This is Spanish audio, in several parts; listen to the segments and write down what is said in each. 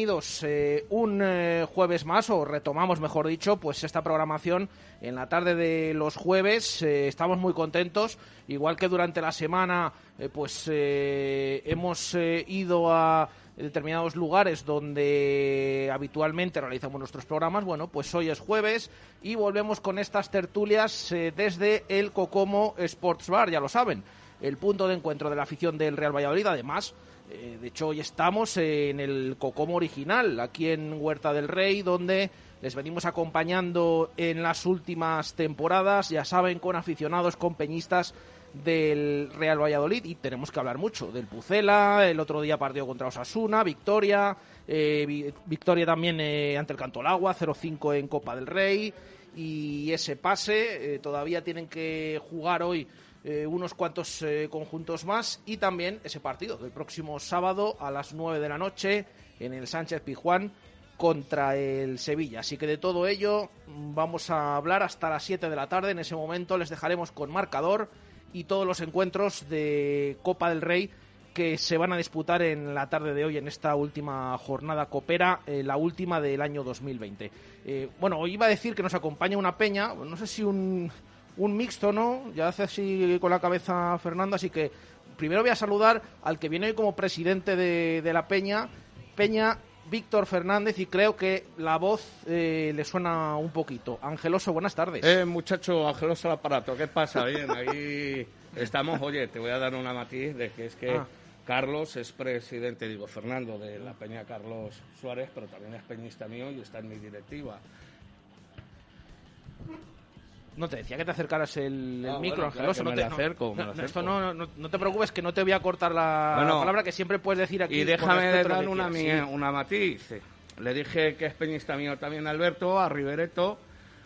Bienvenidos eh, un eh, jueves más, o retomamos, mejor dicho, pues esta programación en la tarde de los jueves. Eh, estamos muy contentos, igual que durante la semana, pues hemos ido a determinados lugares donde habitualmente realizamos nuestros programas. Bueno, pues hoy es jueves y volvemos con estas tertulias desde el Cocomo Sports Bar, ya lo saben, el punto de encuentro de la afición del Real Valladolid. Además, eh, de hecho, hoy estamos en el Cocomo original, aquí en Huerta del Rey, donde les venimos acompañando en las últimas temporadas, ya saben, con aficionados, con peñistas del Real Valladolid y tenemos que hablar mucho del Pucela, el otro día partido contra Osasuna, victoria, eh, vi- victoria también eh, ante el Cantolagua, 0-5 en Copa del Rey. Y ese pase, eh, todavía tienen que jugar hoy eh, unos cuantos eh, conjuntos más y también ese partido del próximo sábado a las 9 de la noche en el Sánchez Pijuán contra el Sevilla. Así que de todo ello vamos a hablar hasta las 7 de la tarde. En ese momento les dejaremos con marcador y todos los encuentros de Copa del Rey que se van a disputar en la tarde de hoy en esta última jornada copera, eh, la última del año 2020. Eh, bueno, hoy iba a decir que nos acompaña una peña, no sé si un, un mixto, ¿no? Ya hace así con la cabeza Fernando, así que primero voy a saludar al que viene hoy como presidente de, de la peña, Peña Víctor Fernández, y creo que la voz eh, le suena un poquito. Angeloso, buenas tardes. Eh, muchacho, angeloso el aparato, ¿qué pasa? Bien, ahí estamos. Oye, te voy a dar una matiz de que es que Ah. Carlos es presidente, digo, Fernando, de la Peña Carlos Suárez, pero también es peñista mío y está en mi directiva. No te decía que te acercaras el, el Ah, micro, bueno, Angeloso. claro, que no te, no- acerco, no, no, esto acerco. no, no, no te preocupes, que no te voy a cortar la, Bueno, palabra que siempre puedes decir aquí. Y déjame que una, sí. una matiz. Le dije que es peñista mío también Alberto, a Rivereto,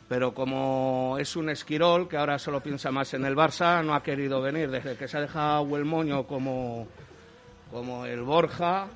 pero como es un esquirol que ahora solo piensa más en el Barça, no ha querido venir. Desde que se ha dejado el moño como, como el Borja,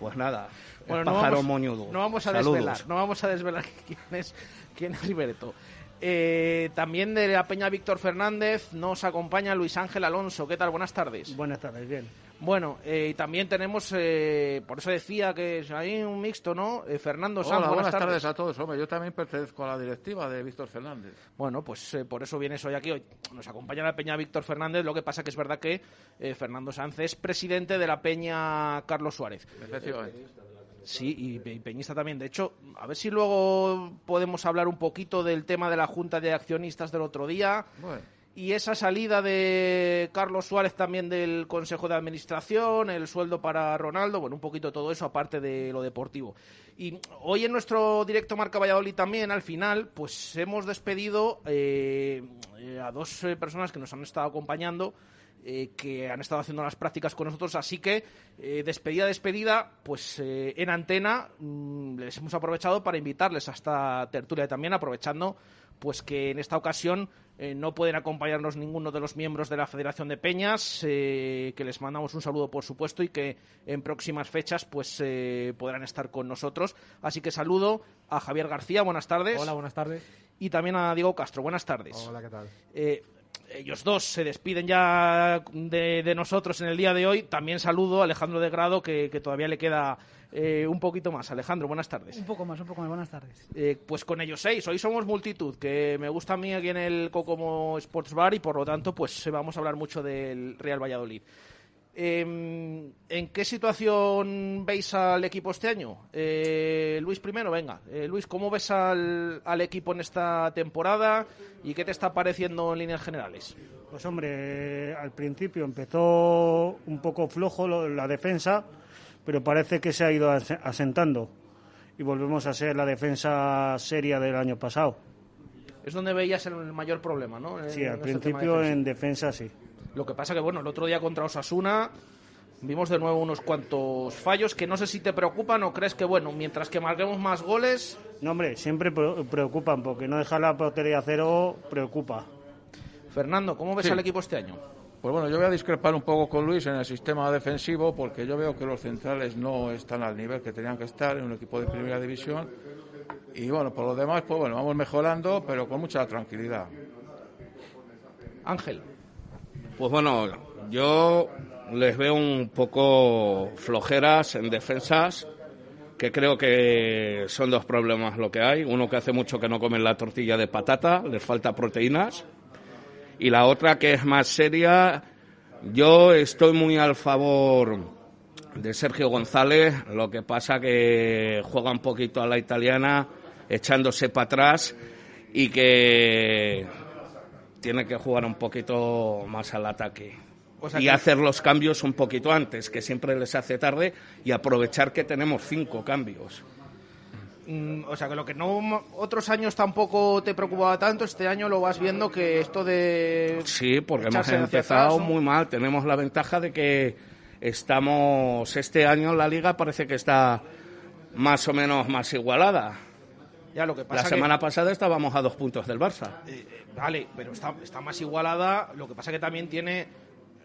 pues nada, Bueno, el no pájaro vamos, moñudo. no vamos a Saludos. desvelar, no vamos a desvelar quién es, quién es Rivereto. Eh, también de la Peña Víctor Fernández nos acompaña Luis Ángel Alonso. ¿Qué tal? Buenas tardes. Buenas tardes, bien. Bueno, eh, y también tenemos, eh, por eso decía que hay un mixto, ¿no? Eh, Fernando Sanz, Hola, buenas, buenas tardes a todos. Hombre, yo también pertenezco a la directiva de Víctor Fernández. Bueno, pues eh, por eso vienes hoy aquí. Hoy nos acompaña la Peña Víctor Fernández. Lo que pasa que es verdad que eh, Fernando Sanz es presidente de la Peña Carlos Suárez. Efectivamente. Sí, y, pe- y peñista también. De hecho, a ver si luego podemos hablar un poquito del tema de la Junta de Accionistas del otro día. Bueno, Y esa salida de Carlos Suárez también del Consejo de Administración, el sueldo para Ronaldo, bueno, un poquito todo eso aparte de lo deportivo. Y hoy en nuestro directo Marca Valladolid también, al final, pues hemos despedido eh, eh, a dos eh, personas que nos han estado acompañando, eh, que han estado haciendo las prácticas con nosotros, así que eh, despedida, despedida, pues eh, en antena mm, les hemos aprovechado para invitarles a esta tertulia y también aprovechando pues que en esta ocasión no pueden acompañarnos ninguno de los miembros de la Federación de Peñas, que les mandamos un saludo por supuesto y que en próximas fechas pues eh, podrán estar con nosotros. Así que saludo a Javier García, buenas tardes. Hola, buenas tardes. Y también a Diego Castro, buenas tardes. Hola, ¿qué tal? Ellos dos se despiden ya de, de nosotros en el día de hoy. También saludo a Alejandro de Grado, que, que todavía le queda eh, un poquito más. Alejandro, buenas tardes. Un poco más, un poco más. Buenas tardes. Eh, pues con ellos seis. Hoy somos multitud, que me gusta a mí aquí en el Cocomo Sports Bar y por lo tanto pues eh, vamos a hablar mucho del Real Valladolid. Eh, ¿En qué situación veis al equipo este año? Eh, Luis primero, venga. Eh, Luis, ¿cómo ves al, al equipo en esta temporada y qué te está pareciendo en líneas generales? Pues hombre, al principio empezó un poco flojo lo- la defensa, pero parece que se ha ido ase- asentando y volvemos a ser la defensa seria del año pasado. Es donde veías el mayor problema, ¿no? En- Sí, al ese tema principio defensivo. en defensa sí. Lo que pasa que, bueno, el otro día contra Osasuna Vimos de nuevo unos cuantos fallos que no sé si te preocupan o crees que, bueno, mientras que marquemos más goles. No, hombre, siempre preocupan, porque no dejar la portería a cero preocupa. Fernando, ¿cómo ves al equipo este año? Pues bueno, yo voy a discrepar un poco con Luis en el sistema defensivo porque yo veo que los centrales no están al nivel que tenían que estar en un equipo de primera división. Y bueno, por lo demás, pues bueno, vamos mejorando, pero con mucha tranquilidad. Ángel. Pues bueno, yo les veo un poco flojeras en defensas, que creo que son dos problemas lo que hay. Uno que hace mucho que no comen la tortilla de patata, les falta proteínas. Y la otra que es más seria, yo estoy muy al favor de Sergio González, lo que pasa que juega un poquito a la italiana, echándose para atrás y que tiene que jugar un poquito más al ataque. y hacer los cambios un poquito antes, que siempre les hace tarde, y aprovechar que tenemos cinco cambios. Mm, o sea, que lo que no otros años tampoco te preocupaba tanto, este año lo vas viendo que esto de... Sí, porque hemos empezado muy mal. Tenemos la ventaja de que estamos, este año la liga parece que está más o menos más igualada. Ya, lo que pasa la semana pasada estábamos a dos puntos del Barça. Eh, eh, vale, pero está, está más igualada. Lo que pasa que también tiene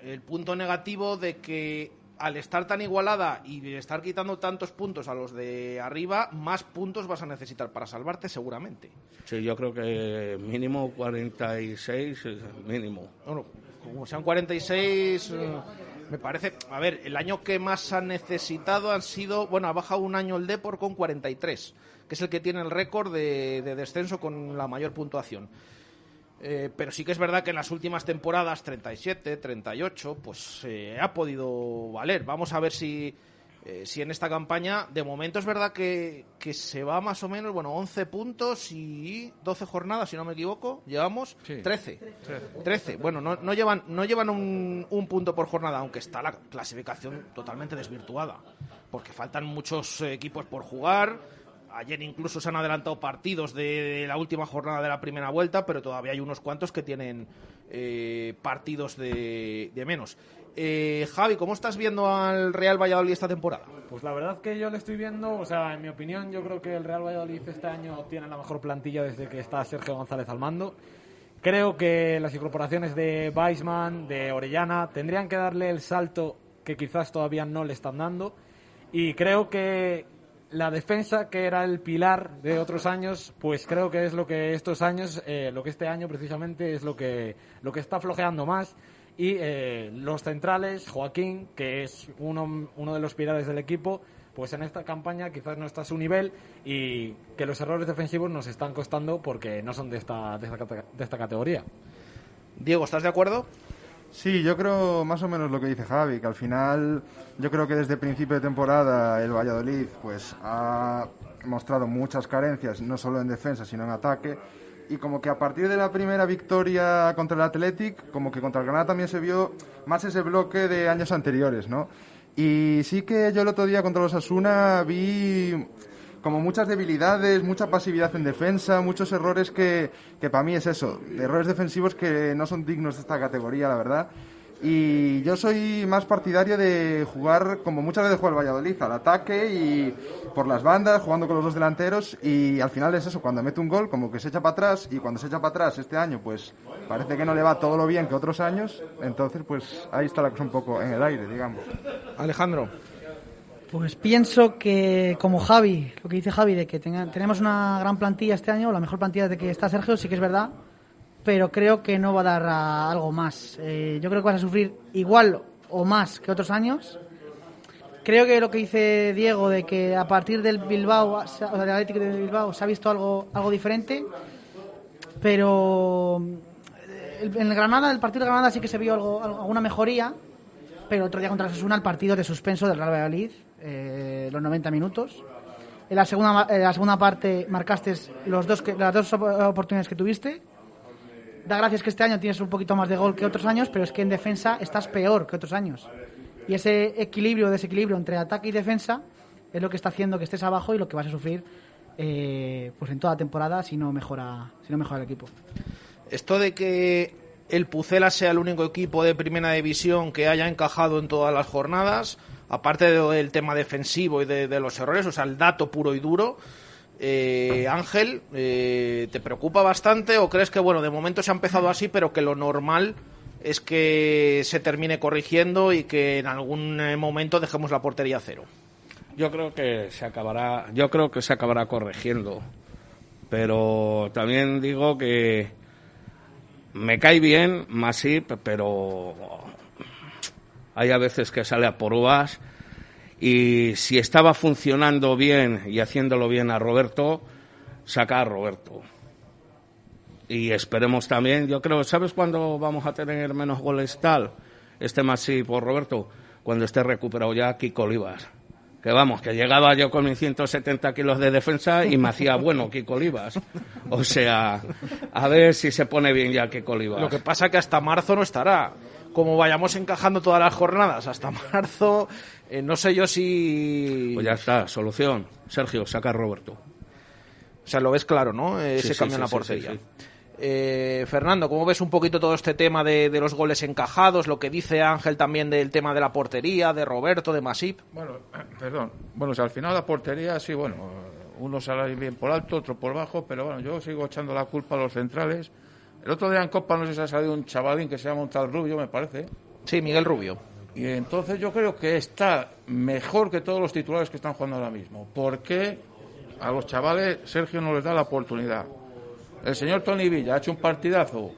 el punto negativo de que al estar tan igualada y estar quitando tantos puntos a los de arriba, más puntos vas a necesitar para salvarte seguramente. Sí, yo creo que mínimo 46, mínimo. Bueno, como sean 46, eh, me parece... A ver, el año que más ha necesitado han sido... Bueno, ha bajado un año el Depor con 43, que es el que tiene el récord de descenso con la mayor puntuación. Eh, pero sí que es verdad que en las últimas temporadas, 37, 38, pues eh, ha podido valer. Vamos a ver si, eh, si en esta campaña, de momento es verdad que, que, se va más o menos, bueno, 11 puntos y 12 jornadas, si no me equivoco, llevamos 13. 13. Bueno, no, no llevan, no llevan un, un punto por jornada, aunque está la clasificación totalmente desvirtuada, porque faltan muchos equipos por jugar Ayer incluso se han adelantado partidos de la última jornada de la primera vuelta, pero todavía hay unos cuantos que tienen eh, partidos de, menos. Eh, Javi, ¿cómo estás viendo al Real Valladolid esta temporada? Pues la verdad que yo le estoy viendo, o sea, en mi opinión, yo creo que el Real Valladolid este año tiene la mejor plantilla desde que está Sergio González al mando. Creo que las incorporaciones de Weisman, de Orellana, tendrían que darle el salto que quizás todavía no le están dando. Y creo que la defensa, que era el pilar de otros años, pues creo que es lo que estos años, eh, lo que este año precisamente es lo que, lo que está flojeando más. Y eh, los centrales, Joaquín, que es uno, uno de los pilares del equipo, pues en esta campaña quizás no está a su nivel y que los errores defensivos nos están costando porque no son de esta, de esta, de esta categoría. Diego, ¿estás de acuerdo? Sí, yo creo más o menos lo que dice Javi, que al final yo creo que desde principio de temporada el Valladolid pues ha mostrado muchas carencias, no solo en defensa, sino en ataque. Y como que a partir de la primera victoria contra el Athletic, como que contra el Granada también se vio más ese bloque de años anteriores, ¿no? Y sí que yo el otro día contra los Asuna vi como muchas debilidades, mucha pasividad en defensa, muchos errores que, que para mí es eso, errores defensivos que no son dignos de esta categoría, la verdad. Y yo soy más partidario de jugar, como muchas veces juega el Valladolid, al ataque y por las bandas, jugando con los dos delanteros. Y al final es eso, cuando mete un gol, como que se echa para atrás. Y cuando se echa para atrás este año, pues parece que no le va todo lo bien que otros años. Entonces, pues ahí está la cosa un poco en el aire, digamos. Alejandro. Pues pienso que, como Javi, lo que dice Javi, de que tenemos una gran plantilla este año, la mejor plantilla de que está Sergio, sí que es verdad, pero creo que no va a dar algo más. Eh, yo creo que vas a sufrir igual o más que otros años. Creo que lo que dice Diego de que a partir del Bilbao, o sea, del Atlético de Bilbao, se ha visto algo, algo diferente, pero eh, en el Granada, el partido de Granada sí que se vio algo, alguna mejoría, pero otro día contra Sasuna el partido de suspenso del Real Valladolid eh, los 90 minutos. En la segunda, en la segunda parte marcaste los dos las dos oportunidades que tuviste. Da gracias que este año tienes un poquito más de gol que otros años, pero es que en defensa estás peor que otros años. Y ese equilibrio, desequilibrio entre ataque y defensa es lo que está haciendo que estés abajo y lo que vas a sufrir eh, pues en toda temporada si no mejora si no mejora el equipo. Esto de que el Pucela sea el único equipo de primera división que haya encajado en todas las jornadas, aparte del tema defensivo y de, los errores, o sea, el dato puro y duro. Eh, Ángel, eh, ¿te preocupa bastante o crees que, bueno, de momento se ha empezado así, pero que lo normal es que se termine corrigiendo y que en algún eh, momento dejemos la portería cero? Yo creo que se acabará, yo creo que se acabará corrigiendo, pero también digo que me cae bien Masip, pero hay a veces que sale a por uvas y si estaba funcionando bien y haciéndolo bien a Roberto, saca a Roberto. Y esperemos también, yo creo, ¿sabes cuándo vamos a tener menos goles tal? Este Masip por Roberto, cuando esté recuperado ya Kiko Olivas que vamos, que llegaba yo con mis 170 kilos de defensa y me hacía bueno Kiko Olivas. O sea, a ver si se pone bien ya Kiko Olivas. Lo que pasa que hasta marzo no estará. Como vayamos encajando todas las jornadas hasta marzo, eh, no sé yo si... Pues ya está, solución. Sergio, saca a Roberto. O sea, lo ves claro, ¿no? Ese cambio en la portería. Eh, Fernando, ¿cómo ves un poquito todo este tema de, los goles encajados? Lo que dice Ángel también del tema de la portería, de Roberto, de Masip. Bueno, perdón. Bueno, al final la portería, sí, bueno, uno sale bien por alto, otro por bajo, pero bueno, yo sigo echando la culpa a los centrales. El otro día en Copa no sé si ha salido un chavalín que se llama un tal Rubio, me parece. Sí, Miguel Rubio. Y entonces yo creo que está mejor que todos los titulares que están jugando ahora mismo. Porque a los chavales Sergio no les da la oportunidad. El señor Tony Villa ha hecho un partidazo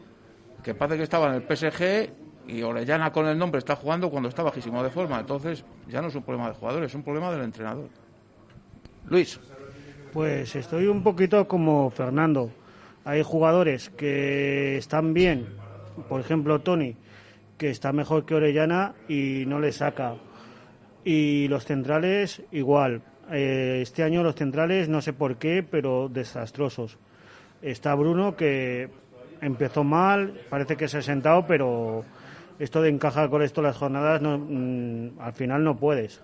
que parece que estaba en el PSG y Orellana con el nombre está jugando cuando está bajísimo de forma. Entonces ya no es un problema de jugadores, es un problema del entrenador. Luis. Pues estoy un poquito como Fernando. Hay jugadores que están bien, por ejemplo Tony, que está mejor que Orellana y no le saca. Y los centrales igual. Eh, este año los centrales no sé por qué, pero desastrosos. Está Bruno que empezó mal, parece que se ha sentado, pero esto de encajar con esto las jornadas no, mm, al final no puedes.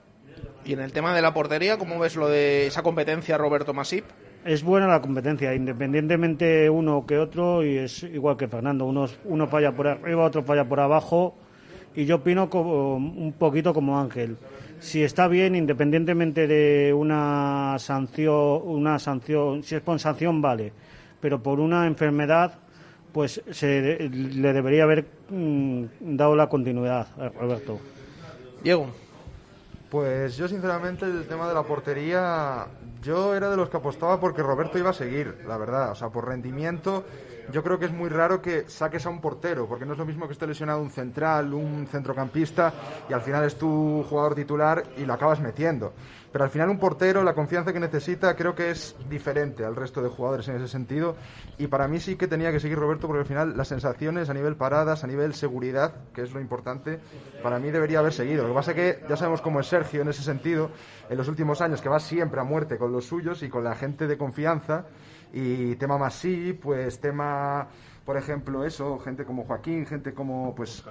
Y en el tema de la portería, ¿cómo ves lo de esa competencia Roberto Masip? Es buena la competencia, independientemente uno que otro, y es igual que Fernando, uno, uno falla por arriba, otro falla por abajo, y yo opino como, un poquito como Ángel. Si está bien, independientemente de una sanción, una sanción, si es por sanción, vale pero por una enfermedad pues se le debería haber mm, dado la continuidad a Roberto. Diego. Pues yo sinceramente el tema de la portería, yo era de los que apostaba porque Roberto iba a seguir, la verdad, o sea, por rendimiento yo creo que es muy raro que saques a un portero, porque no es lo mismo que esté lesionado un central, un centrocampista, y al final es tu jugador titular y lo acabas metiendo. Pero al final un portero, la confianza que necesita, creo que es diferente al resto de jugadores en ese sentido. Y para mí sí que tenía que seguir Roberto, porque al final las sensaciones a nivel paradas, a nivel seguridad, que es lo importante, para mí debería haber seguido. Lo que pasa es que ya sabemos cómo es Sergio en ese sentido, en los últimos años, que va siempre a muerte con los suyos y con la gente de confianza y tema más sí, pues tema, por ejemplo, eso, gente como Joaquín, gente como, pues,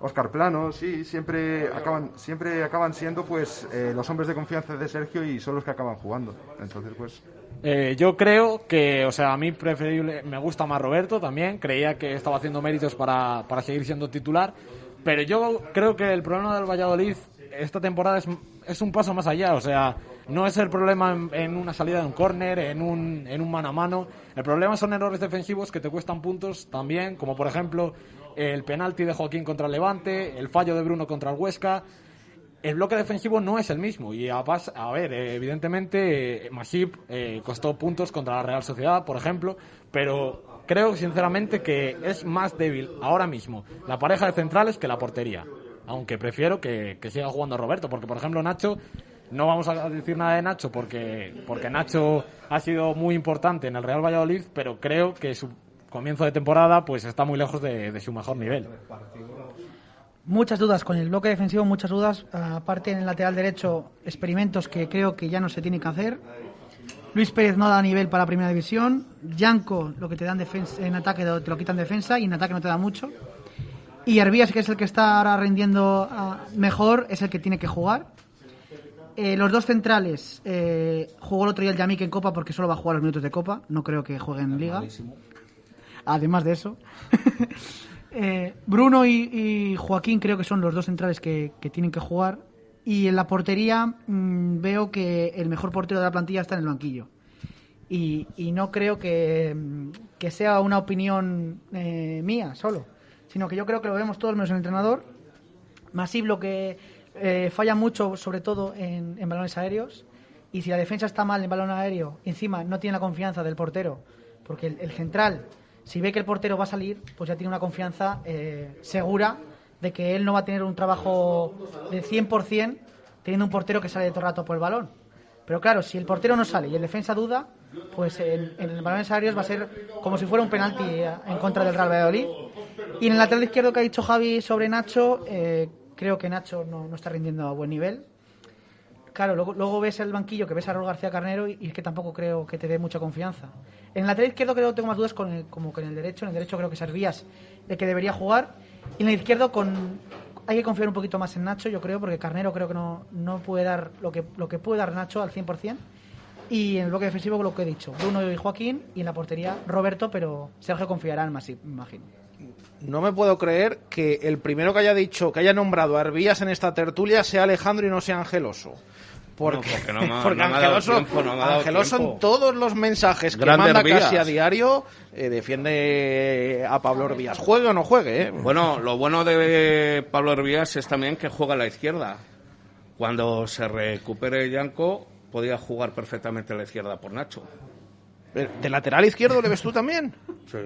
Oscar Plano, sí, siempre acaban, siempre acaban siendo, pues, eh, los hombres de confianza de Sergio y son los que acaban jugando. Entonces, pues... Eh, yo creo que, o sea, a mí preferible, me gusta más Roberto también, creía que estaba haciendo méritos para, para seguir siendo titular, pero yo creo que el problema del Valladolid esta temporada es, es un paso más allá, o sea, no es el problema en, una salida de un córner, en un, en un mano a mano. El problema son errores defensivos que te cuestan puntos también, como por ejemplo el penalti de Joaquín contra el Levante, el fallo de Bruno contra el Huesca. El bloque defensivo no es el mismo y a, a ver, evidentemente Masip eh, costó puntos contra la Real Sociedad, por ejemplo, pero creo sinceramente que es más débil ahora mismo la pareja de centrales que la portería. Aunque prefiero que, siga jugando Roberto, porque por ejemplo Nacho no vamos a decir nada de Nacho porque, porque Nacho ha sido muy importante en el Real Valladolid, pero creo que su comienzo de temporada pues está muy lejos de, su mejor nivel. Muchas dudas con el bloque defensivo, muchas dudas. Aparte en el lateral derecho, experimentos que creo que ya no se tienen que hacer. Luis Pérez no da nivel para primera división. Yanko, lo que te dan en ataque te lo quitan defensa y en ataque no te da mucho. Y Herbías, que es el que está ahora rindiendo ah, mejor, es el que tiene que jugar. Eh, los dos centrales, eh, jugó el otro día el Yamik en Copa porque solo va a jugar los minutos de Copa. No creo que juegue en Liga. Además de eso. Eh, Bruno y, y Joaquín creo que son los dos centrales que, que tienen que jugar. Y en la portería mm, veo que el mejor portero de la plantilla está en el banquillo. Y, y no creo que, mm, que sea una opinión mía solo, sino que yo creo que lo vemos todos menos el entrenador. Masip lo que eh, falla mucho, sobre todo en, balones aéreos. Y si la defensa está mal en balón aéreo, encima no tiene la confianza del portero, porque el, central, si ve que el portero va a salir, pues ya tiene una confianza eh, segura de que él no va a tener un trabajo de 100% teniendo un portero que sale de todo el rato por el balón. Pero claro, si el portero no sale y el defensa duda, pues en, el balones aéreos va a ser como si fuera un penalti eh, en contra del Real Valladolid. Y en el lateral izquierdo que ha dicho Javi sobre Nacho, eh, creo que Nacho no, no está rindiendo a buen nivel. Claro, luego, luego ves el banquillo que ves a Raúl García Carnero y, que tampoco creo que te dé mucha confianza. En el lateral izquierdo creo que tengo más dudas con el- como que el derecho. En el derecho creo que Servías de que debería jugar. Y en el izquierdo con hay que confiar un poquito más en Nacho, yo creo, porque Carnero creo que no, no puede dar lo que, lo que puede dar Nacho al 100%. Y en el bloque defensivo lo que he dicho, Bruno y Joaquín, y en la portería Roberto, pero Sergio confiará en Masip, me imagino. No me puedo creer que el primero que haya dicho, que haya nombrado a en esta tertulia sea Alejandro y no sea Angeloso. Porque, No, porque no me porque no Angeloso, tiempo, en todos los mensajes que Grande manda Herbías. casi a diario eh, defiende a Pablo Herbías. Juegue o no juegue, ¿eh? Bueno, lo bueno de Pablo Hervías es también que juega a la izquierda. Cuando se recupere Yanko, podía jugar perfectamente a la izquierda por Nacho. ¿De lateral izquierdo le ves tú también? Sí.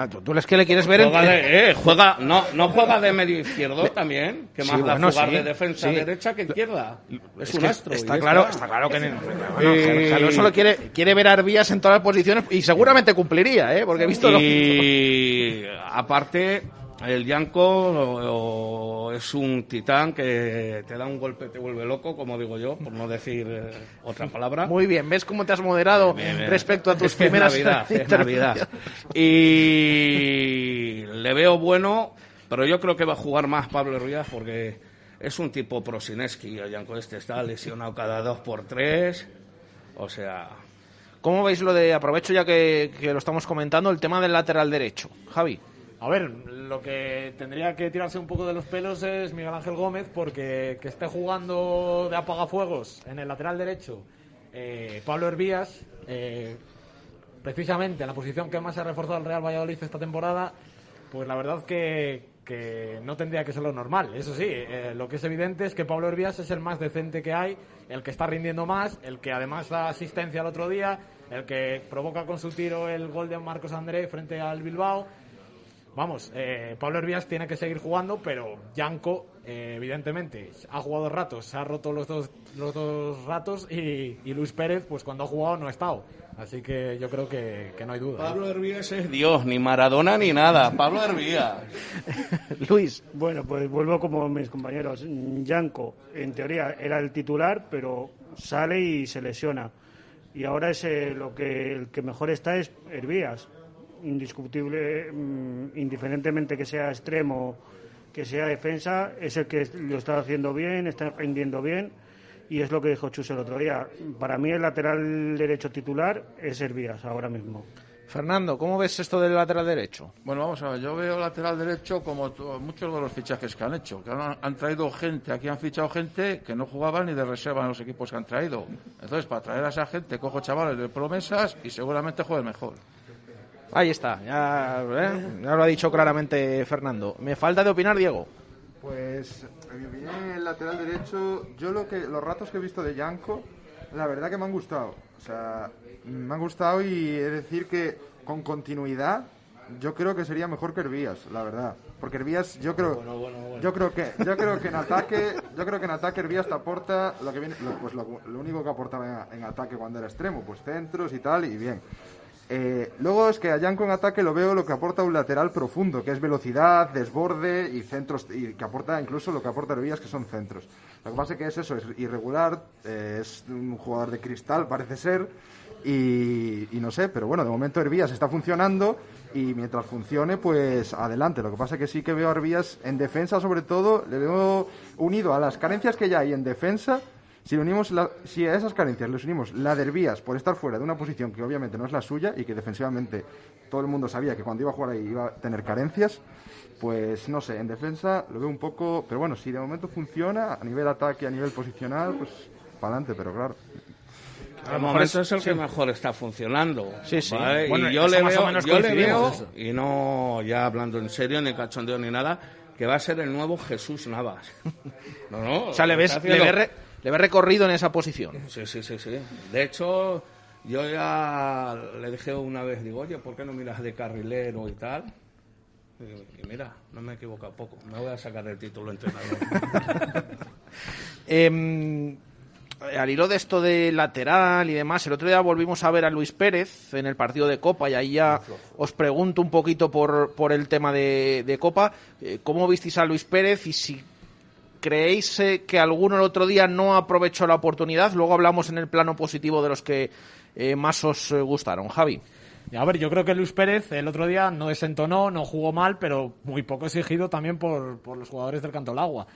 Ah, tú, tú es que le quieres ver en... Juega de, eh, juega, no, no juega de medio izquierdo también, que Sí, más da bueno, jugar sí, de defensa sí. derecha que izquierda. Es, Es un astro. está claro, está. está claro que en el- bueno, Y- Angeloso lo quiere, quiere ver a Arbías en todas las posiciones y seguramente cumpliría, ¿eh? Porque he visto lo Y aparte, el Yanko es un titán que te da un golpe, te vuelve loco, como digo yo, por no decir eh, otra palabra. Muy bien, ¿ves cómo te has moderado Bien, bien. respecto a tus Es que es primeras Navidad, es? Navidad. Y le veo bueno, pero yo creo que va a jugar más Pablo Hervías porque es un tipo Prosineski. El Yanko este está lesionado cada dos por tres. O sea, ¿Cómo veis lo de, aprovecho ya que, que lo estamos comentando, el tema del lateral derecho? Javi. A ver, lo que tendría que tirarse un poco de los pelos es Miguel Ángel Gómez, porque que esté jugando de apagafuegos en el lateral derecho eh, Pablo Hervías, eh, precisamente en la posición que más se ha reforzado el Real Valladolid esta temporada, pues la verdad que, que no tendría que ser lo normal. Eso sí, eh, lo que es evidente es que Pablo Hervías es el más decente que hay, el que está rindiendo más, el que además da asistencia el otro día, el que provoca con su tiro el gol de Marcos André frente al Bilbao. Vamos, eh, Pablo Hervías tiene que seguir jugando, pero Yanko, eh, evidentemente, ha jugado ratos, se ha roto los dos, los dos ratos y, y Luis Pérez, pues cuando ha jugado no ha estado. Así que yo creo que, que no hay duda. Pablo Hervías es Dios, ni Maradona ni nada. Pablo Hervías. Luis. Bueno, pues vuelvo como mis compañeros. Yanko, en teoría, era el titular, pero sale y se lesiona. Y ahora es eh, lo que el que mejor está es Hervías. Indiscutible, mm, indiferentemente que sea extremo, que sea defensa, es el que lo está haciendo bien, está rindiendo bien. Y es lo que dijo Chus el otro día. Para mí el lateral derecho titular es Hervías ahora mismo. Fernando, ¿cómo ves esto del lateral derecho? Bueno, vamos a ver, yo veo lateral derecho como muchos de los fichajes que han hecho, que han, han traído gente, aquí han fichado gente que no jugaba ni de reserva en los equipos que han traído. Entonces, para traer a esa gente, cojo chavales de promesas y seguramente jueguen mejor. Ahí está, ya, ¿eh? ya lo ha dicho claramente Fernando. Me falta de opinar, Diego. Pues, en mi opinión, el lateral derecho, yo lo que los ratos que he visto de Yanko, la verdad que me han gustado. O sea, me han gustado y he de decir que con continuidad yo creo que sería mejor que Hervías, la verdad. Porque Hervías, yo creo, yo creo que, yo creo que en ataque, yo creo que en ataque Hervías te aporta lo que viene, lo- pues lo, lo único que aportaba en, en ataque cuando era extremo, pues centros y tal y bien. Eh, luego es que a Yanko en ataque lo veo lo que aporta un lateral profundo, que es velocidad, desborde y centros, y que aporta incluso lo que aporta Hervías, que son centros. Lo que pasa es que es eso, es irregular, eh, es un jugador de cristal, parece ser, y, no sé, pero bueno, de momento Hervías está funcionando y mientras funcione, pues adelante. Lo que pasa es que sí que veo a en defensa, sobre todo, le veo unido a las carencias que ya hay en defensa Si, le unimos la- si a esas carencias les unimos la de Herbías por estar fuera de una posición que obviamente no es la suya y que defensivamente todo el mundo sabía que cuando iba a jugar ahí iba a tener carencias, pues no sé, en defensa lo veo un poco... Pero bueno, si de momento funciona a nivel ataque, a nivel posicional, pues para adelante, pero claro. A lo momento es el que mejor está funcionando. Sí, sí. ¿vale? Bueno, y yo le veo, menos yo le veo, y no ya hablando en serio, ni cachondeo ni nada, que va a ser el nuevo Jesús Navas. No, no. O sea, le ves, le re- le ves recorrido en esa posición. Sí, sí, sí, sí. De hecho, yo ya le dije una vez, digo, oye, ¿por qué no miras de carrilero y tal? Y, y mira, no me he equivocado poco. Me voy a sacar el título entrenador. Eh, al hilo de esto de lateral y demás, el otro día volvimos a ver a Luis Pérez en el partido de Copa y ahí ya os pregunto un poquito por, por el tema de, de Copa. Eh, ¿Cómo visteis a Luis Pérez y si creéis eh, que alguno el otro día no aprovechó la oportunidad? Luego hablamos en el plano positivo de los que eh, más os eh, gustaron. Javi. A ver, yo creo que Luis Pérez el otro día no desentonó, no jugó mal, pero muy poco exigido también por, por los jugadores del Canto al Agua.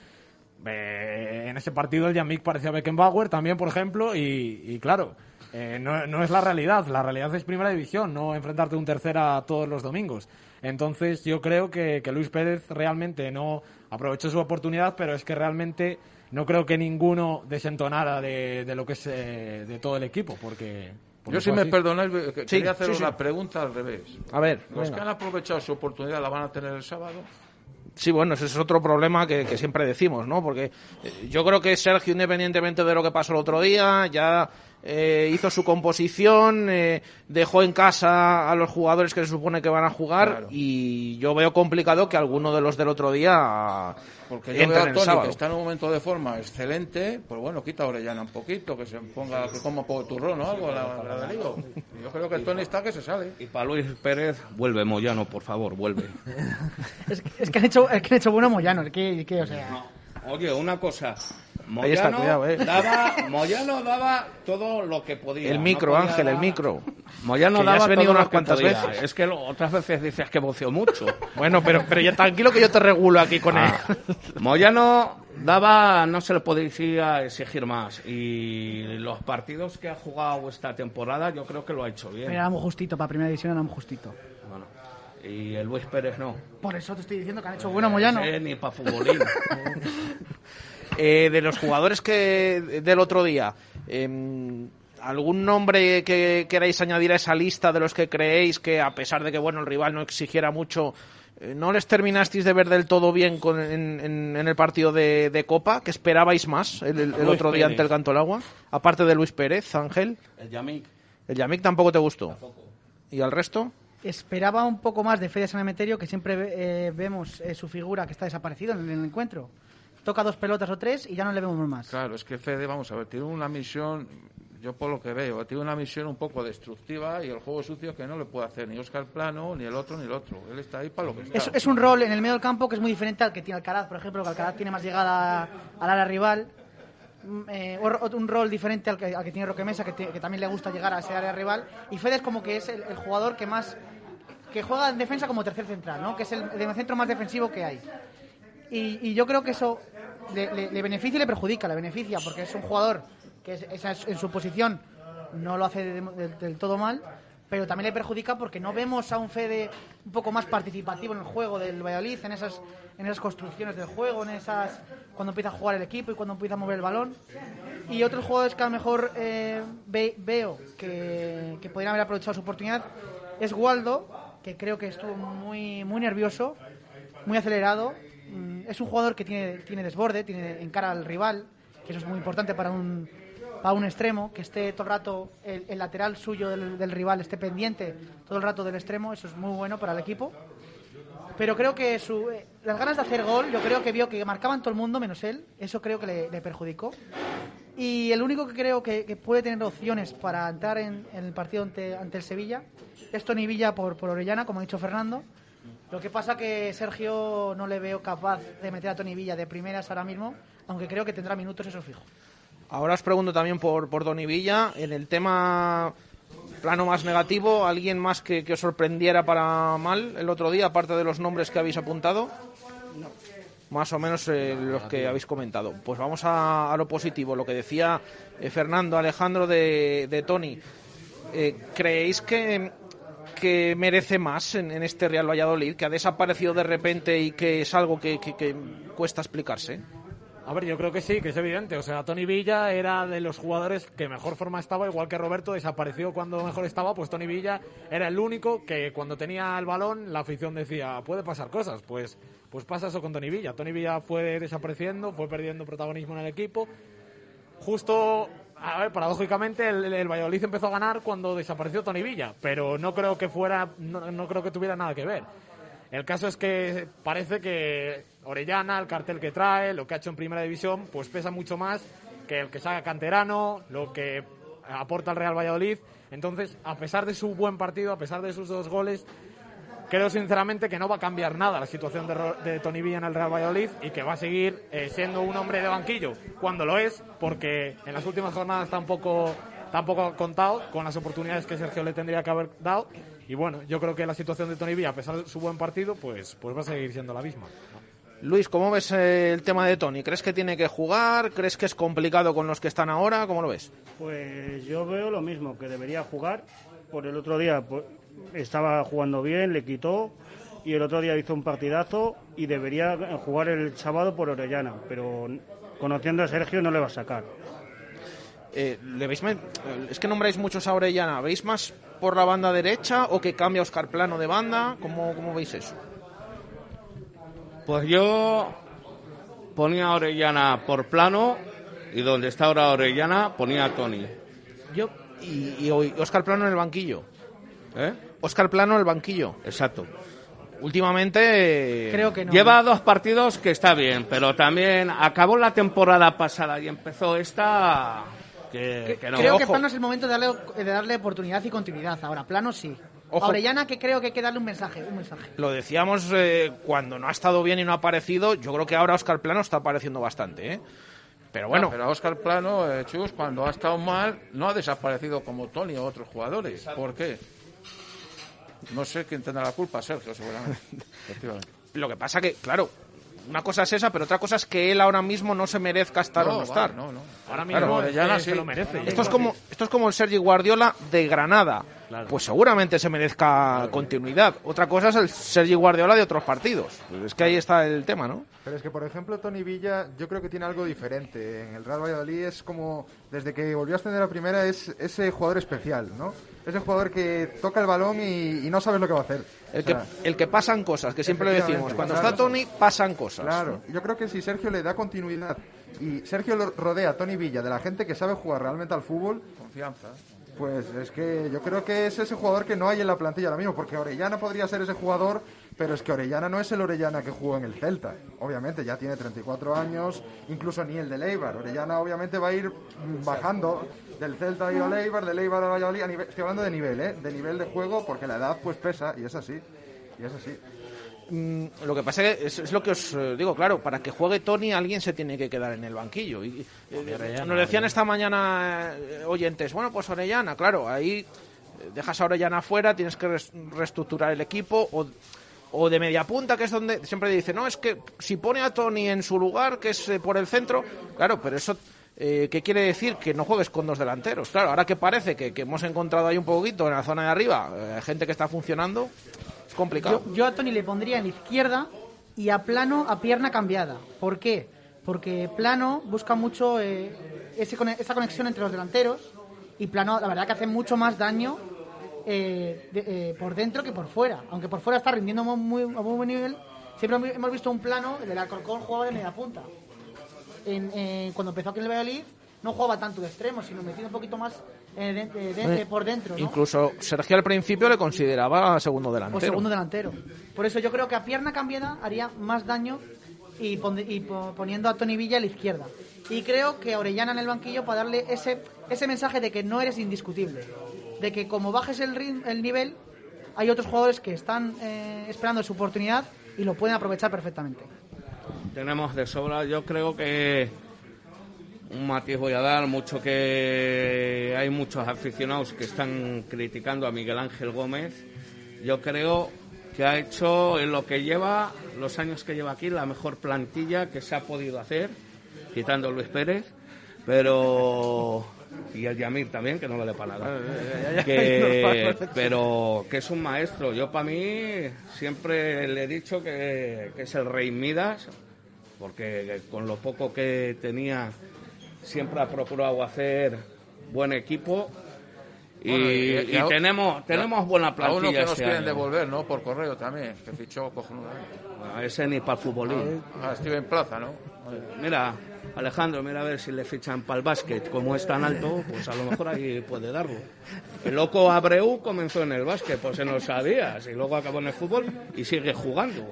Eh, en ese partido el Yamik parecía Beckenbauer también, por ejemplo, y, claro, no, es la realidad. La realidad es primera división, no enfrentarte un tercera todos los domingos. Entonces yo creo que Luis Pérez realmente no aprovechó su oportunidad, pero es que realmente no creo que ninguno desentonara de, de lo que es eh, de todo el equipo, porque... porque Yo, si me perdonáis, Sí, quería hacer sí, sí. una pregunta al revés. A ver, Los venga. que han aprovechado su oportunidad la van a tener el sábado. Sí, bueno, ese es otro problema que, que siempre decimos, ¿no? Porque eh, yo creo que Sergio, independientemente de lo que pasó el otro día, ya eh, hizo su composición, eh, dejó en casa a los jugadores que se supone que van a jugar Claro. y yo veo complicado que alguno de los del otro día Porque yo entre veo en a el Tony, sábado. que está en un momento de forma excelente, pues bueno, quita a Orellana un poquito, que se ponga, que coma poco turrón o algo, la, la de Ligo. Yo creo que Tony está que se sale. y para Luis Pérez, vuelve Moyano, por favor, vuelve. Es, que- es que han hecho, es que han hecho bueno Moyano. Es que, que, o sea, Oye, una cosa. Ahí está, Moyano, cuidado, eh. daba, Moyano daba todo lo que podía. El no micro, podía Ángel, el dar- micro. Moyano Que ya daba has venido todo unas cuantas podía. veces. Es que lo- otras veces dices que voció mucho. Bueno, pero, pero ya tranquilo que yo te regulo aquí con él. Ah. Moyano daba, no se le podía exigir más. Y los partidos que ha jugado esta temporada, yo creo que lo ha hecho bien. era muy justito, para primera división era muy justito. Bueno, y el Luis Pérez no. Por eso te estoy diciendo que han hecho bueno Moyano. Ni para futbolín. Eh, de los jugadores que del otro día, em, ¿algún nombre que queráis añadir a esa lista de los que creéis que, a pesar de que bueno el rival no exigiera mucho, eh, no les terminasteis de ver del todo bien con- en, en- en el partido de, de Copa? ¿Que esperabais más el, el- el Luis otro día Pérez. ante el Canto al Agua? Aparte de Luis Pérez, Ángel. El Yamik. ¿El Yamik tampoco te gustó? ¿Y al resto? Esperaba un poco más de Fede San Emeterio, que siempre eh, vemos eh, su figura que está desaparecido en el encuentro. Toca dos pelotas o tres y ya no le vemos más. Claro, es que Fede, vamos a ver, tiene una misión, yo por lo que veo, tiene una misión un poco destructiva y el juego sucio que no le puede hacer ni Oscar Plano, ni el otro, ni el otro. Él está ahí para lo que está. Es, es un rol en el medio del campo que es muy diferente al que tiene Alcaraz, por ejemplo, que Alcaraz tiene más llegada al área rival. Mm, eh, un rol diferente al que, al que tiene Roque Mesa, que, también le gusta llegar a ese área rival. Y Fede es como que es el, el jugador que más que juega en defensa como tercer central, ¿no? que es el, el centro más defensivo que hay. Y, y yo creo que eso le, beneficia y le perjudica. Le beneficia porque es un jugador que es- en su posición no lo hace de- de- del todo mal, pero también le perjudica porque no vemos a un Fede un poco más participativo en el juego del Valladolid, en esas, en esas construcciones del juego, en esas cuando empieza a jugar el equipo y cuando empieza a mover el balón. Y otros jugadores que a lo mejor eh, ve- veo que, que podrían haber aprovechado su oportunidad es Waldo, que creo que estuvo muy, muy nervioso, muy acelerado. Mm, Es un jugador que tiene, tiene desborde, tiene en cara al rival, que eso es muy importante para un, para un extremo, que esté todo el rato el, lateral suyo del, rival, esté pendiente todo el rato del extremo, eso es muy bueno para el equipo. Pero creo que su, eh, las ganas de hacer gol, yo creo que vio que marcaban todo el mundo menos él, eso creo que le, perjudicó. Y el único que creo que, puede tener opciones para entrar en, en el partido ante, ante el Sevilla es Tony Villa por, por Orellana, como ha dicho Fernando. Lo que pasa que Sergio no le veo capaz de meter a Tony Villa de primeras ahora mismo, aunque creo que tendrá minutos, eso fijo. Ahora os pregunto también por, por Tony Villa. En el tema plano más negativo, ¿alguien más que, que os sorprendiera para mal el otro día, aparte de los nombres que habéis apuntado? más o menos eh, los que habéis comentado. Pues vamos a, a lo positivo, lo que decía eh, Fernando Alejandro de, de Tony. Eh, ¿Creéis que, que merece más en, en este Real Valladolid, que ha desaparecido de repente y que es algo que, que- que cuesta explicarse? A ver, yo creo que sí, que es evidente. O sea, Tony Villa era de los jugadores que mejor forma estaba, igual que Roberto desapareció cuando mejor estaba. Pues Tony Villa era el único que cuando tenía el balón la afición decía, puede pasar cosas. Pues, pues pasa eso con Tony Villa. Tony Villa fue desapareciendo, fue perdiendo protagonismo en el equipo. Justo, a ver, paradójicamente, el, Valladolid empezó a ganar cuando desapareció Tony Villa, pero no creo que fuera, no, no creo que tuviera nada que ver. El caso es que parece que Orellana, el cartel que trae, lo que ha hecho en primera división, pues pesa mucho más que el que salga canterano, lo que aporta el Real Valladolid. Entonces, a pesar de su buen partido, a pesar de sus dos goles, creo sinceramente que no va a cambiar nada la situación de, de Tony Villa en el Real Valladolid y que va a seguir eh, siendo un hombre de banquillo cuando lo es, porque en las últimas jornadas tampoco tampoco ha contado con las oportunidades que Sergio le tendría que haber dado y bueno, yo creo que la situación de Tony Villa, a pesar de su buen partido, pues, pues va a seguir siendo la misma. Luis, ¿cómo ves eh, el tema de Tony? ¿Crees que tiene que jugar? ¿Crees que es complicado con los que están ahora? ¿Cómo lo ves? Pues yo veo lo mismo, que debería jugar. Por el otro día pues, estaba jugando bien, le quitó. Y el otro día hizo un partidazo y debería jugar el sábado por Orellana. Pero conociendo a Sergio no le va a sacar. Eh, ¿le veis Es que nombráis muchos a Orellana. ¿Veis más por la banda derecha o que cambia Oscar Plano de banda? ¿Cómo, cómo veis eso? Pues yo ponía a Orellana por plano y donde está ahora Orellana ponía a Tony. Yo y, y hoy Oscar Plano en el banquillo. ¿Eh? Oscar Plano en el banquillo. Exacto. Últimamente Creo que no. Lleva dos partidos que está bien, pero también acabó la temporada pasada y empezó esta que, que no. creo que. Plano es el momento de darle, de darle oportunidad y continuidad. Ahora, Plano sí. Ojo. A Orellana que creo que hay que darle un mensaje, un mensaje. lo decíamos eh, cuando no ha estado bien y no ha aparecido. Yo creo que ahora Oscar Plano está apareciendo bastante, ¿eh? Pero bueno, pero Oscar Plano, eh, Chus, cuando ha estado mal, no ha desaparecido como Tony o otros jugadores. ¿Por qué? No sé quién tendrá la culpa, Sergio, seguramente. Lo que pasa que, claro, una cosa es esa, pero otra cosa es que él ahora mismo no se merezca estar o no va, estar. no, no. Ahora mismo Claro, Orellana sí. se lo merece. Esto es como esto es como el Sergi Guardiola de Granada. Claro. Pues seguramente se merezca continuidad. Otra cosa es el Sergi Guardiola de otros partidos. Pues es que ahí está el tema, ¿no? Pero es que, por ejemplo, Tony Villa, yo creo que tiene algo diferente. En el Real Valladolid es como, desde que volvió a ascender a primera, es ese jugador especial, ¿no? Ese jugador que toca el balón y, y no sabes lo que va a hacer. El O que, el que pasan cosas, que siempre le decimos. Cuando claro. está Tony, pasan cosas. Claro, yo creo que si Sergio le da continuidad y Sergio lo rodea a Tony Villa de la gente que sabe jugar realmente al fútbol, Confianza. Pues es que yo creo que es ese jugador que no hay en la plantilla ahora mismo, porque Orellana podría ser ese jugador, pero es que Orellana no es el Orellana que jugó en el Celta. Obviamente ya tiene 34 años, incluso ni el de Leibar. Orellana obviamente va a ir bajando del Celta a Leibar, de Leibar a Valladolid, a estoy hablando de nivel, ¿eh? De nivel de juego, porque la edad pues pesa, y es así. Y es así. Mm, lo que pasa es que es, lo que os eh, digo, claro, para que juegue Tony alguien se tiene que quedar en el banquillo. Y, eh, Orellana, nos decían esta mañana eh, oyentes, bueno, pues Orellana, claro, ahí dejas a Orellana afuera, tienes que reestructurar el equipo o, o de media punta, que es donde siempre dice, no, es que si pone a Tony en su lugar, que es por el centro, claro, pero eso... Eh, ¿Qué quiere decir? Que no juegues con dos delanteros. Claro, ahora que parece que, hemos encontrado ahí un poquito en la zona de arriba eh, gente que está funcionando, es complicado. Yo, a Tony le pondría en izquierda y a Plano a pierna cambiada. ¿Por qué? Porque Plano busca mucho eh, ese esa conexión entre los delanteros y Plano, la verdad, que hace mucho más daño eh, de- eh, por dentro que por fuera. Aunque por fuera está rindiendo muy, muy- a muy buen nivel, siempre hemos visto un Plano, el del Alcorcón jugaba de media punta. En, eh, cuando empezó aquí en el Valladolid no jugaba tanto de extremo, sino metido un poquito más eh, de- de- de- Eh, por dentro. ¿no? Incluso Sergio al principio le consideraba segundo o delantero. segundo delantero. Por eso yo creo que a pierna cambiada haría más daño y, pon- y po- poniendo a Tony Villa a la izquierda. Y creo que Orellana en el banquillo para darle ese, ese mensaje de que no eres indiscutible. De que como bajes el, ritmo, el nivel, hay otros jugadores que están eh, esperando su oportunidad y lo pueden aprovechar perfectamente. Tenemos de sobra, yo creo que un matiz voy a dar, mucho que hay muchos aficionados que están criticando a Miguel Ángel Gómez. Yo creo que ha hecho en lo que lleva, los años que lleva aquí, la mejor plantilla que se ha podido hacer, quitando a Luis Pérez, pero y el Yamir también, que no vale para nada. Que, pero que es un maestro. Yo para mí siempre le he dicho que, que, es el rey Midas, porque con lo poco que tenía siempre ha procurado hacer buen equipo. Y, y, tenemos tenemos buena plantilla. A uno que nos este quieren año. devolver, ¿no? Por correo también, que fichó cojonudamente. A ese ni para el futbolín. A Steven Plaza, ¿no? Mira, Alejandro, mira a ver si le fichan para el básquet. Como es tan alto, pues a lo mejor ahí puede darlo. El loco Abreu comenzó en el básquet, pues se no sabías. Y luego acabó en el fútbol y sigue jugando.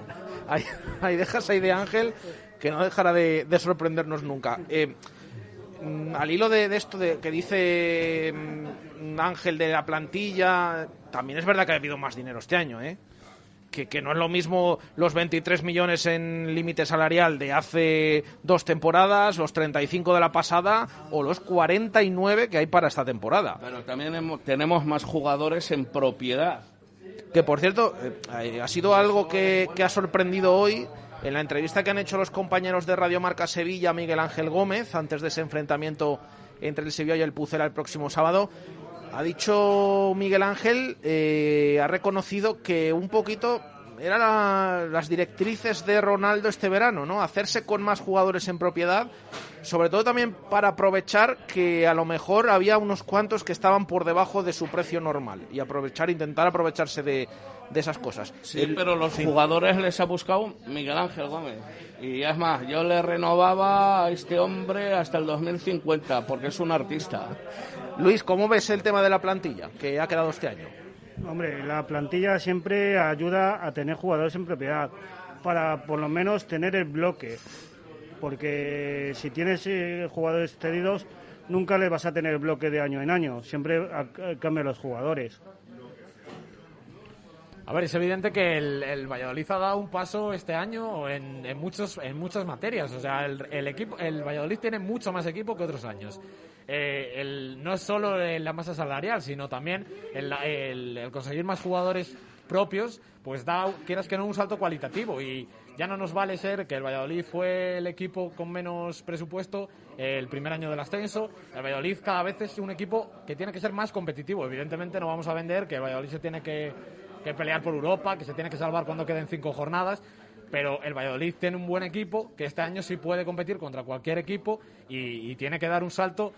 Ahí, ahí dejas ahí de Ángel que no dejará de, de sorprendernos nunca. Eh, mm, al hilo de, de esto de, que dice mm, Ángel de la plantilla, también es verdad que ha habido más dinero este año, ¿eh? Que, que, no es lo mismo los 23 millones en límite salarial de hace dos temporadas, los 35 de la pasada o los 49 que hay para esta temporada. Pero también hemos, tenemos más jugadores en propiedad. Que por cierto, eh, ha sido algo que, que, ha sorprendido hoy en la entrevista que han hecho los compañeros de Radio Marca Sevilla, Miguel Ángel Gómez, antes de ese enfrentamiento entre el Sevilla y el Pucela el próximo sábado. Ha dicho Miguel Ángel, eh, ha reconocido que un poquito eran la, las directrices de Ronaldo este verano, ¿no? Hacerse con más jugadores en propiedad, sobre todo también para aprovechar que a lo mejor había unos cuantos que estaban por debajo de su precio normal y aprovechar, intentar aprovecharse de, de esas cosas. Sí, El, pero los sí. jugadores les ha buscado Miguel Ángel Gómez. Y es más, yo le renovaba a este hombre hasta el 2050 porque es un artista. Luis, ¿cómo ves el tema de la plantilla que ha quedado este año? Hombre, la plantilla siempre ayuda a tener jugadores en propiedad para por lo menos tener el bloque. Porque si tienes eh, jugadores cedidos, nunca le vas a tener el bloque de año en año. Siempre cambian los jugadores. A ver, es evidente que el, el, Valladolid ha dado un paso este año en, en muchos, en muchas materias. O sea, el, el, equipo, el Valladolid tiene mucho más equipo que otros años. Eh, el, no es solo la masa salarial, sino también el, el, conseguir más jugadores propios, pues da, quieras que no, un salto cualitativo. Y ya no nos vale ser que el Valladolid fue el equipo con menos presupuesto el primer año del ascenso. El Valladolid cada vez es un equipo que tiene que ser más competitivo. Evidentemente no vamos a vender que el Valladolid se tiene que, que pelear por Europa, que se tiene que salvar cuando queden cinco jornadas pero el Valladolid tiene un buen equipo que este año sí puede competir contra cualquier equipo y, tiene que dar un salto.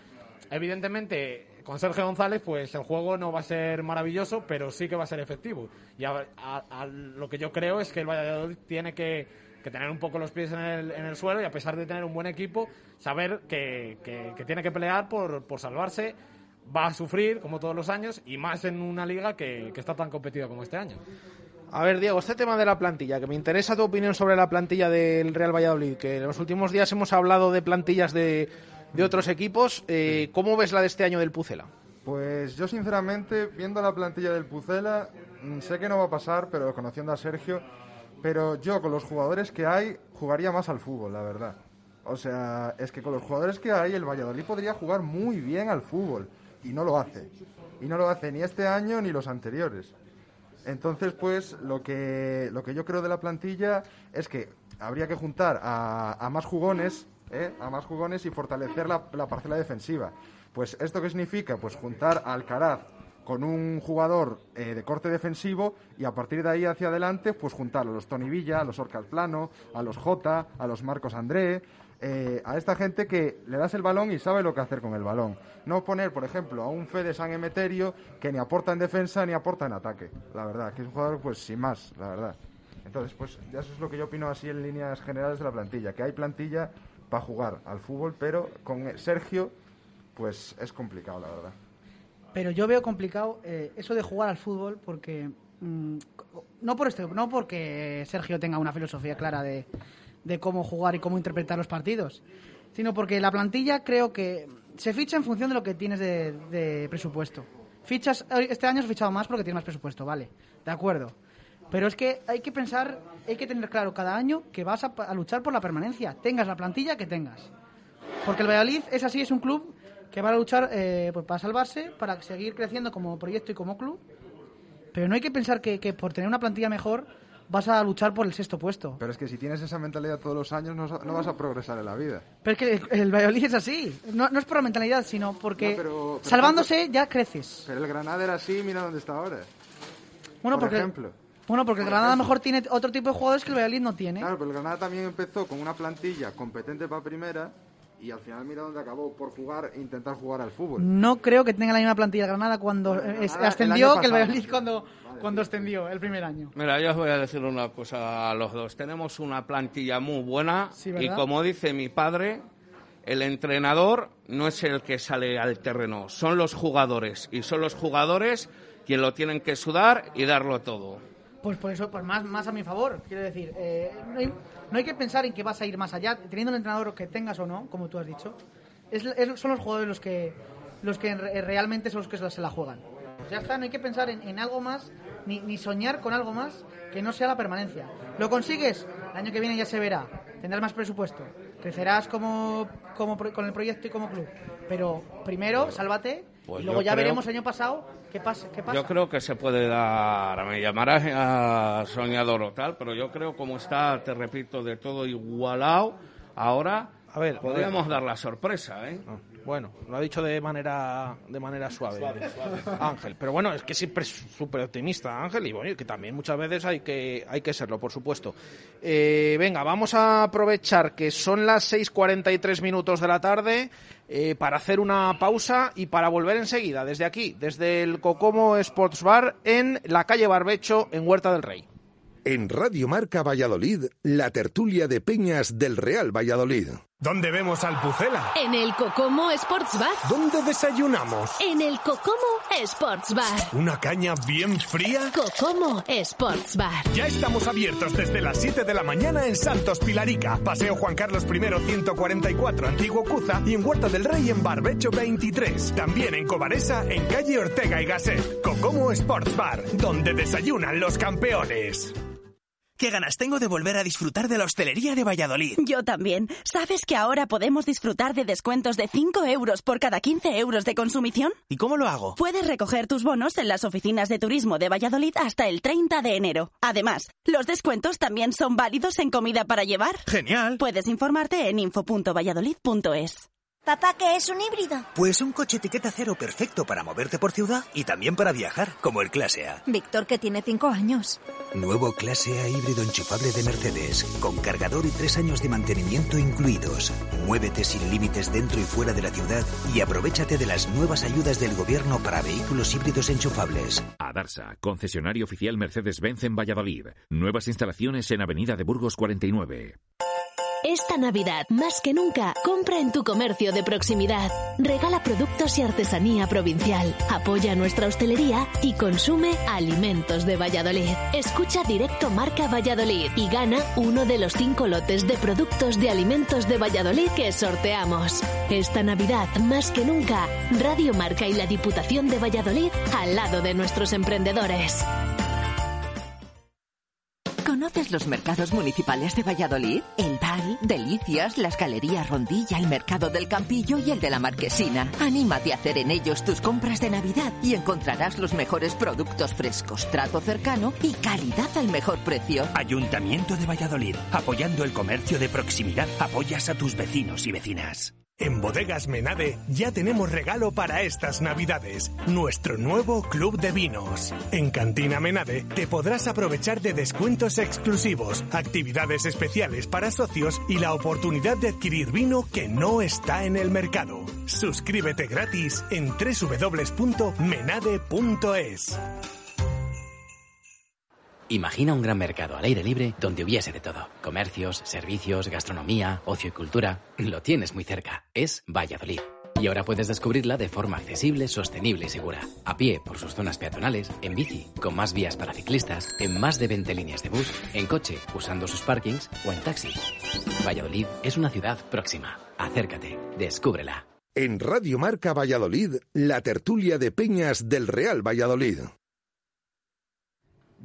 Evidentemente, con Sergio González, pues el juego no va a ser maravilloso, pero sí que va a ser efectivo. Y lo que yo creo es que el Valladolid tiene que, tener un poco los pies en el, en el, suelo y a pesar de tener un buen equipo, saber que, que, que tiene que pelear por, por salvarse va a sufrir, como todos los años, y más en una liga que, que, está tan competida como este año. A ver, Diego, este tema de la plantilla, que me interesa tu opinión sobre la plantilla del Real Valladolid, que en los últimos días hemos hablado de plantillas de, de otros equipos. Eh, ¿Cómo ves la de este año del Pucela? Pues yo, sinceramente, viendo la plantilla del Pucela, mm, sé que no va a pasar, pero conociendo a Sergio, pero yo con los jugadores que hay, jugaría más al fútbol, la verdad. O sea, es que con los jugadores que hay, el Valladolid podría jugar muy bien al fútbol, y no lo hace. Y no lo hace ni este año ni los anteriores. Entonces, pues lo que, lo que yo creo de la plantilla es que habría que juntar a, a más jugones, ¿eh? a más jugones y fortalecer la, la, parcela defensiva. Pues esto qué significa? Pues juntar a Alcaraz con un jugador eh, de corte defensivo y a partir de ahí hacia adelante, pues juntar a los Tony Villa, a los Orcas Plano, a los Jota, a los Marcos André, eh, a esta gente que le das el balón y sabe lo que hacer con el balón. No poner, por ejemplo, a un Fede San Emeterio que ni aporta en defensa ni aporta en ataque. La verdad, que es un jugador, pues sin más, la verdad. Entonces, pues ya eso es lo que yo opino así en líneas generales de la plantilla. Que hay plantilla para jugar al fútbol, pero con Sergio, pues es complicado, la verdad. Pero yo veo complicado eh, eso de jugar al fútbol porque. Mmm, no, por este, no porque Sergio tenga una filosofía clara de de cómo jugar y cómo interpretar los partidos, sino porque la plantilla creo que se ficha en función de lo que tienes de, presupuesto. Fichas, este año has fichado más porque tienes más presupuesto, vale, de acuerdo. Pero es que hay que pensar, hay que tener claro cada año que vas a, a luchar por la permanencia, tengas la plantilla que tengas. Porque el Valladolid es así, es un club que va a luchar eh, pues para salvarse, para seguir creciendo como proyecto y como club. Pero no hay que pensar que, que por tener una plantilla mejor vas a luchar por el sexto puesto. Pero es que si tienes esa mentalidad todos los años no, no vas a progresar en la vida. Pero es que el, el Valladolid es así. No, no es por la mentalidad, sino porque No, pero- pero salvándose ya creces. Pero el Granada era así, mira dónde está ahora. Bueno, por porque, ejemplo. bueno, porque el Granada a lo mejor tiene otro tipo de jugadores que el Valladolid no tiene. Claro, pero el Granada también empezó con una plantilla competente para primera y al final mira dónde acabó por jugar e intentar jugar al fútbol. No creo que tenga la misma plantilla Granada cuando Granada ascendió el que el pasado. Valladolid cuando, cuando ascendió el primer año. Mira, yo os voy a decir una cosa a los dos. Tenemos una plantilla muy buena Sí, y como dice mi padre, el entrenador no es el que sale al terreno, son los jugadores y son los jugadores quien lo tienen que sudar y darlo todo. Pues por eso, pues más, a mi favor. Quiero decir, eh, no, hay, que pensar en que vas a ir más allá, teniendo el entrenador que tengas o no, como tú has dicho. Son los jugadores los que, los que re- realmente son los que se la juegan. Pues ya está, no hay que pensar en, algo más, ni, soñar con algo más que no sea la permanencia. ¿Lo consigues? El año que viene ya se verá. Tendrás más presupuesto. Crecerás como, con el proyecto y como club. Pero primero, sálvate. Pues y luego ya creo- veremos año pasado qué pasa. Qué pasa. Yo creo que se puede dar, me llamarás a soñador o tal, pero yo creo como está, te repito, de todo igualado, ahora A ver, podríamos dar la sorpresa, ¿eh? Ah, Bueno, lo ha dicho de manera de manera suave, Ángel. Pero bueno, es que siempre es súper optimista Ángel y bueno, que también muchas veces hay que hay que serlo, por supuesto. Eh, venga, vamos a aprovechar que son las 6:43 minutos de la tarde eh, para hacer una pausa y para volver enseguida desde aquí, desde el Cocomo Sports Bar en la calle Barbecho en Huerta del Rey. En Radio Marca Valladolid, la tertulia de Peñas del Real Valladolid. ¿Dónde vemos al Pucela? En el Cocomo Sports Bar. ¿Dónde desayunamos? En el Cocomo Sports Bar. ¿Una caña bien fría? Cocomo Sports Bar. Ya estamos abiertos desde las 7 de la mañana en Santos Pilarica, Paseo Juan Carlos I 144, Antiguo Cuza y en Huerta del Rey en Barbecho 23. También en Cobaresa, en calle Ortega y Gasset. Cocomo Sports Bar, donde desayunan los campeones. Qué ganas tengo de volver a disfrutar de la hostelería de Valladolid. Yo también. ¿Sabes que ahora podemos disfrutar de descuentos de 5 euros por cada 15 euros de consumición? ¿Y cómo lo hago? Puedes recoger tus bonos en las oficinas de turismo de Valladolid hasta el 30 de enero. Además, los descuentos también son válidos en comida para llevar. Genial. Puedes informarte en info.valladolid.es. Papá, ¿qué es un híbrido? Pues un coche etiqueta cero perfecto para moverte por ciudad y también para viajar, como el Clase A. Víctor, que tiene cinco años. Nuevo Clase A híbrido enchufable de Mercedes, con cargador y tres años de mantenimiento incluidos. Muévete sin límites dentro y fuera de la ciudad y aprovechate de las nuevas ayudas del gobierno para vehículos híbridos enchufables. Adarsa, concesionario oficial Mercedes-Benz en Valladolid. Nuevas instalaciones en Avenida de Burgos 49. Esta Navidad, más que nunca, compra en tu comercio de proximidad. Regala productos y artesanía provincial. Apoya nuestra hostelería y consume alimentos de Valladolid. Escucha directo Marca Valladolid y gana uno de los cinco lotes de productos de alimentos de Valladolid que sorteamos. Esta Navidad, más que nunca, Radio Marca y la Diputación de Valladolid al lado de nuestros emprendedores. ¿Conoces los mercados municipales de Valladolid? El Val, Delicias, las Galerías Rondilla, el Mercado del Campillo y el de la Marquesina. Anímate a hacer en ellos tus compras de Navidad y encontrarás los mejores productos frescos, trato cercano y calidad al mejor precio. Ayuntamiento de Valladolid, apoyando el comercio de proximidad, apoyas a tus vecinos y vecinas. En Bodegas Menade ya tenemos regalo para estas Navidades, nuestro nuevo club de vinos. En Cantina Menade te podrás aprovechar de descuentos exclusivos, actividades especiales para socios y la oportunidad de adquirir vino que no está en el mercado. Suscríbete gratis en www.menade.es. Imagina un gran mercado al aire libre donde hubiese de todo. Comercios, servicios, gastronomía, ocio y cultura. Lo tienes muy cerca. Es Valladolid. Y ahora puedes descubrirla de forma accesible, sostenible y segura. A pie, por sus zonas peatonales, en bici, con más vías para ciclistas, en más de 20 líneas de bus, en coche, usando sus parkings o en taxi. Valladolid es una ciudad próxima. Acércate, descúbrela. En Radio Marca Valladolid, la tertulia de Peñas del Real Valladolid.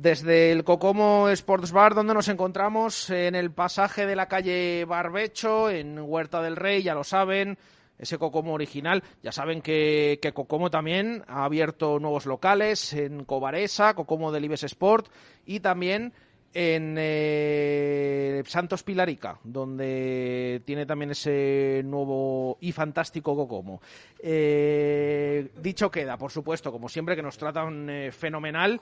Desde el Cocomo Sports Bar, donde nos encontramos en el pasaje de la calle Barbecho, en Huerta del Rey, ya lo saben, ese Cocomo original. Ya saben que, Cocomo también ha abierto nuevos locales en Cobaresa, Cocomo del Ibes Sport y también en eh, Santos Pilarica, donde tiene también ese nuevo y fantástico Cocomo. Eh, dicho queda, por supuesto, como siempre, que nos tratan eh, fenomenal.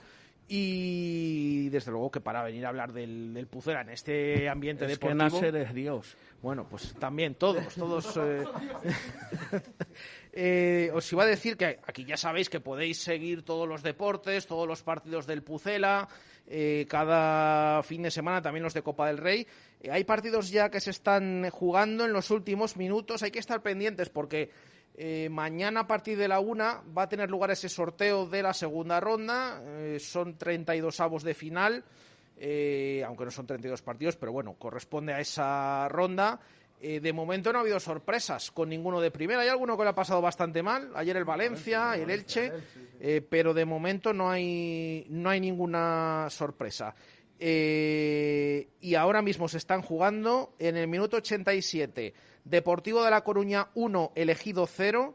Y desde luego que para venir a hablar del, del Pucera en este ambiente Es que deportivo. Es Dios. Bueno, pues también todos, todos. eh, eh, os iba a decir que aquí ya sabéis que podéis seguir todos los deportes, todos los partidos del Pucela, eh, cada fin de semana también los de Copa del Rey. Eh, hay partidos ya que se están jugando en los últimos minutos, hay que estar pendientes porque eh, mañana a partir de la una va a tener lugar ese sorteo de la segunda ronda, eh, son 32 avos de final eh, aunque no son 32 partidos, pero bueno, corresponde a esa ronda. Eh, de momento no ha habido sorpresas con ninguno de primera. Hay alguno que le ha pasado bastante mal. Ayer el Valencia, el Elche, pero de momento no hay, no hay ninguna sorpresa. Y ahora mismo se están jugando en el minuto 87 Deportivo de La Coruña 1, elegido 0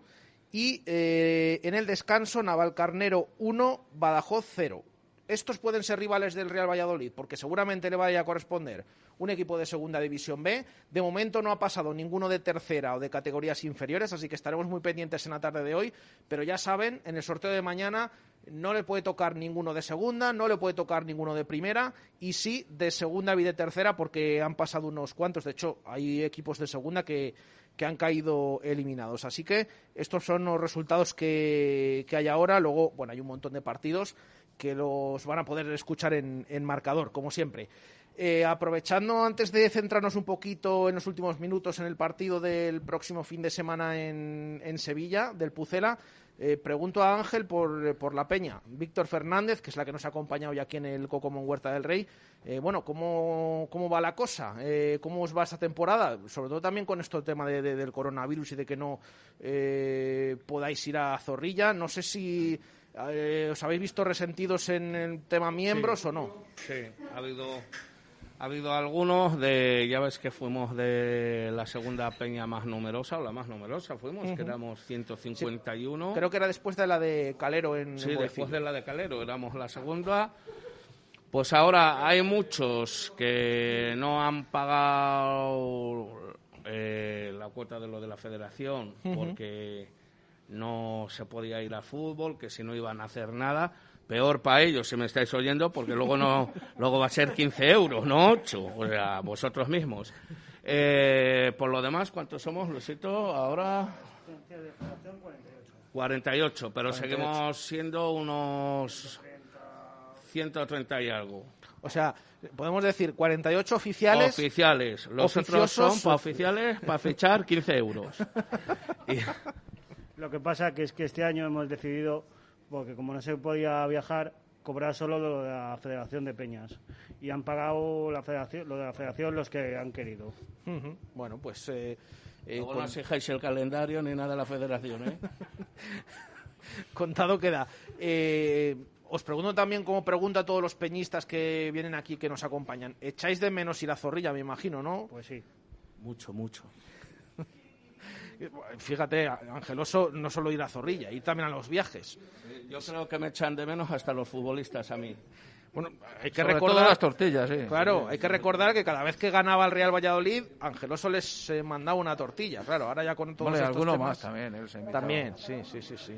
y eh, en el descanso Navalcarnero 1, Badajoz 0 estos pueden ser rivales del Real Valladolid, porque seguramente le vaya a corresponder un equipo de segunda división B. De momento no ha pasado ninguno de tercera o de categorías inferiores, así que estaremos muy pendientes en la tarde de hoy. Pero ya saben, en el sorteo de mañana no le puede tocar ninguno de segunda, no le puede tocar ninguno de primera y sí de segunda y de tercera, porque han pasado unos cuantos. De hecho, hay equipos de segunda que, que han caído eliminados. Así que estos son los resultados que, que hay ahora. Luego, bueno, hay un montón de partidos que los van a poder escuchar en, en marcador, como siempre. Eh, aprovechando antes de centrarnos un poquito en los últimos minutos en el partido del próximo fin de semana en, en Sevilla, del Pucela, eh, pregunto a Ángel por, por la Peña. Víctor Fernández, que es la que nos ha acompañado ya aquí en el Cocomón Huerta del Rey. Eh, bueno, ¿cómo, ¿cómo va la cosa? Eh, ¿Cómo os va esta temporada? Sobre todo también con esto el tema de, de- del coronavirus y de que no podáis ir a Zorrilla. No sé si eh, os habéis visto resentidos en el tema miembros Sí. o no. Sí, ha habido, ha habido algunos de, ya ves que fuimos de la segunda peña más numerosa, o la más numerosa fuimos, que Ujú. éramos 151. Creo que era después de la de Calero en Sí, en después de la de Calero éramos la segunda. Pues ahora hay muchos que no han pagado eh, la cuota de lo de la federación porque no se podía ir a fútbol, que si no iban a hacer nada. Peor para ellos, si me estáis oyendo, porque luego no luego va a ser 15 euros, no 8, o sea, vosotros mismos. Eh, por lo demás, ¿cuántos somos, Luisito? Ahora 48, pero 48. seguimos siendo unos 130 y algo. O sea, podemos decir 48 oficiales. Oficiales. Los otros son para oficiales, para fichar 15 euros. Lo que pasa que es que este año hemos decidido, porque como no se podía viajar, cobrar solo lo de la Federación de Peñas. Y han pagado la federación, lo de la Federación los que han querido. Bueno, pues. eh, eh, no exijáis el calendario ni nada de la federación, ¿eh? contado queda. Eh, os pregunto también, como pregunta a todos los peñistas que vienen aquí, que nos acompañan. ¿Echáis de menos ir a Zorrilla, me imagino, no? Pues sí. Mucho, mucho. Fíjate, Angeloso, no solo ir a Zorrilla, ir también a los viajes. Yo creo que me echan de menos hasta los futbolistas a mí. Bueno, hay que Sobre recordar todo las tortillas, sí. Claro, hay que recordar que cada vez que ganaba el Real Valladolid, Angeloso les eh, mandaba una tortilla. Claro, ahora ya con todos Vale, estos alguno temas- más también, él se. También, sí, sí, sí, sí.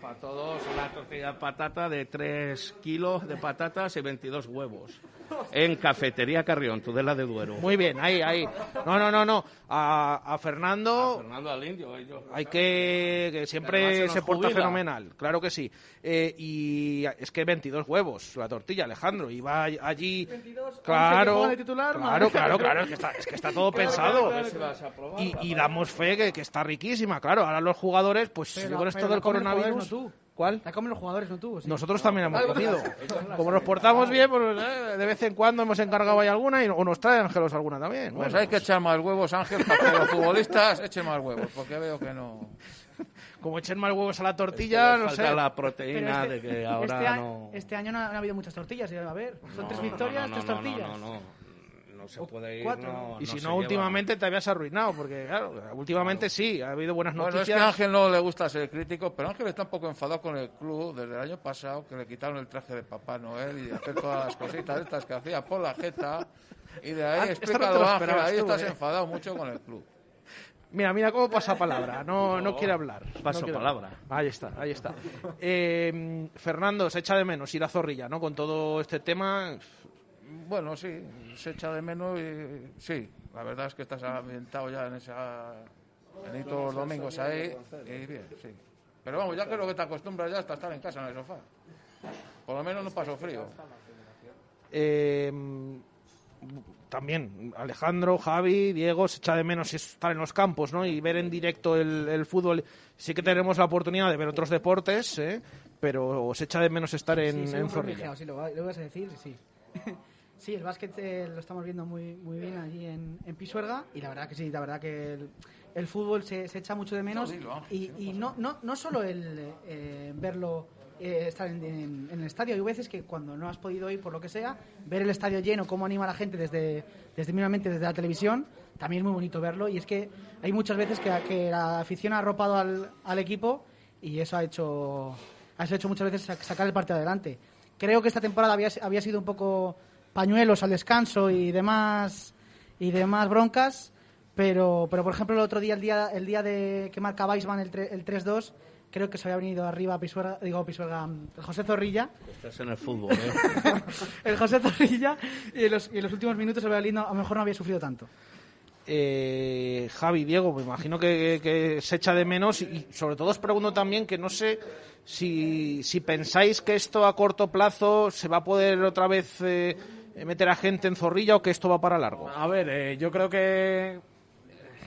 Para todos, una tortilla de patata de 3 kilos de patatas y 22 huevos. En Cafetería Carrión, Tudela de Duero. Muy bien, ahí, ahí. No, no, no, no. A, a Fernando. Fernando al Indio, ellos. Hay que, siempre se porta jubila. fenomenal, claro que sí. Eh, y es que 22 huevos la tortilla, Alejandro. Y va allí. 22, 11 que claro, de titular, claro, claro, claro, es que está, es que está todo Claro, pensado. claro, Y, la damos fe que, que está riquísima, claro. Ahora los jugadores, pues Pero- con esto pero del la coronavirus. Jugadores, no tú. ¿Cuál? La comen los jugadores, no tú. ¿sí? Nosotros también hemos Ah, comido. Como nos portamos bien, pues eh, de vez en cuando hemos encargado ahí alguna y, o nos trae Ángelos alguna también. Pues Bueno, hay que echar más huevos, Ángel, para que los futbolistas echen más huevos, porque veo que no. como echen más huevos a la tortilla, no falta sé. la proteína este, de que ahora este año, no... este año no ha habido muchas tortillas. A ver, son No, tres victorias, no, tres no, tortillas. No, no, no. se puede ir. cuatro, no- y no si no, lleva. últimamente te habías arruinado, porque claro, últimamente sí, ha habido buenas Bueno, es noticias. que a Ángel no le gusta ser crítico, pero Ángel está un poco enfadado con el club desde el año pasado, que le quitaron el traje de Papá Noel y hacer todas las cositas estas que hacía por la jeta. Y de ahí, Ah, explícalo, lo Ángel, ahí tú, estás ¿eh? enfadado mucho con el club. Mira, mira cómo pasa palabra, no, no quiere hablar. Paso no quiere palabra. hablar. Ahí está, ahí está. Eh, Fernando, se echa de menos ir a Zorrilla, ¿no? Con todo este tema. Bueno, sí, se echa de menos y sí, la verdad es que estás ambientado ya en esa... En todos los domingos ahí y bien, sí. Pero vamos, ya creo que te acostumbras ya hasta estar en casa en el sofá. Por lo menos no paso frío. Eh, también Alejandro, Javi, Diego, se echa de menos estar en los campos, ¿no? Y ver en directo el, el fútbol. Sí que tenemos la oportunidad de ver otros deportes, ¿eh? Pero se echa de menos estar en, sí, soy en un Zorrilla. privilegiado, sí, lo, va- lo vas a decir, sí. sí, el básquet eh, lo estamos viendo muy, muy bien allí en, en Pisuerga y la verdad que sí, la verdad que el, el fútbol se, se echa mucho de menos No, y, y no, no, no solo el eh, verlo eh, estar en, en- en el estadio, hay veces que cuando no has podido ir por lo que sea, ver el estadio lleno, cómo anima a la gente desde, desde mínimamente desde la televisión, también es muy bonito verlo. Y es que hay muchas veces que, que la afición ha arropado al, al equipo y eso ha hecho, ha hecho muchas veces sac- sacar el partido adelante. Creo que esta temporada había, había sido un poco pañuelos al descanso y demás y demás broncas, pero, pero por ejemplo el otro día, el día, el día de que marca Weisman el, tre- el 3-2, creo que se había venido arriba Pisuerga, digo Pisuerga, mm, el José Zorrilla, Estás en el fútbol, ¿eh? el José Zorrilla, y en los, y en los últimos minutos el Valladolid no- a lo mejor no había sufrido tanto. Eh, Javi, Diego, me imagino que, que se echa de menos y sobre todo os pregunto también que no sé si, si pensáis que esto a corto plazo se va a poder otra vez eh, meter a gente en zorrilla o que esto va para largo. A ver, eh, yo creo que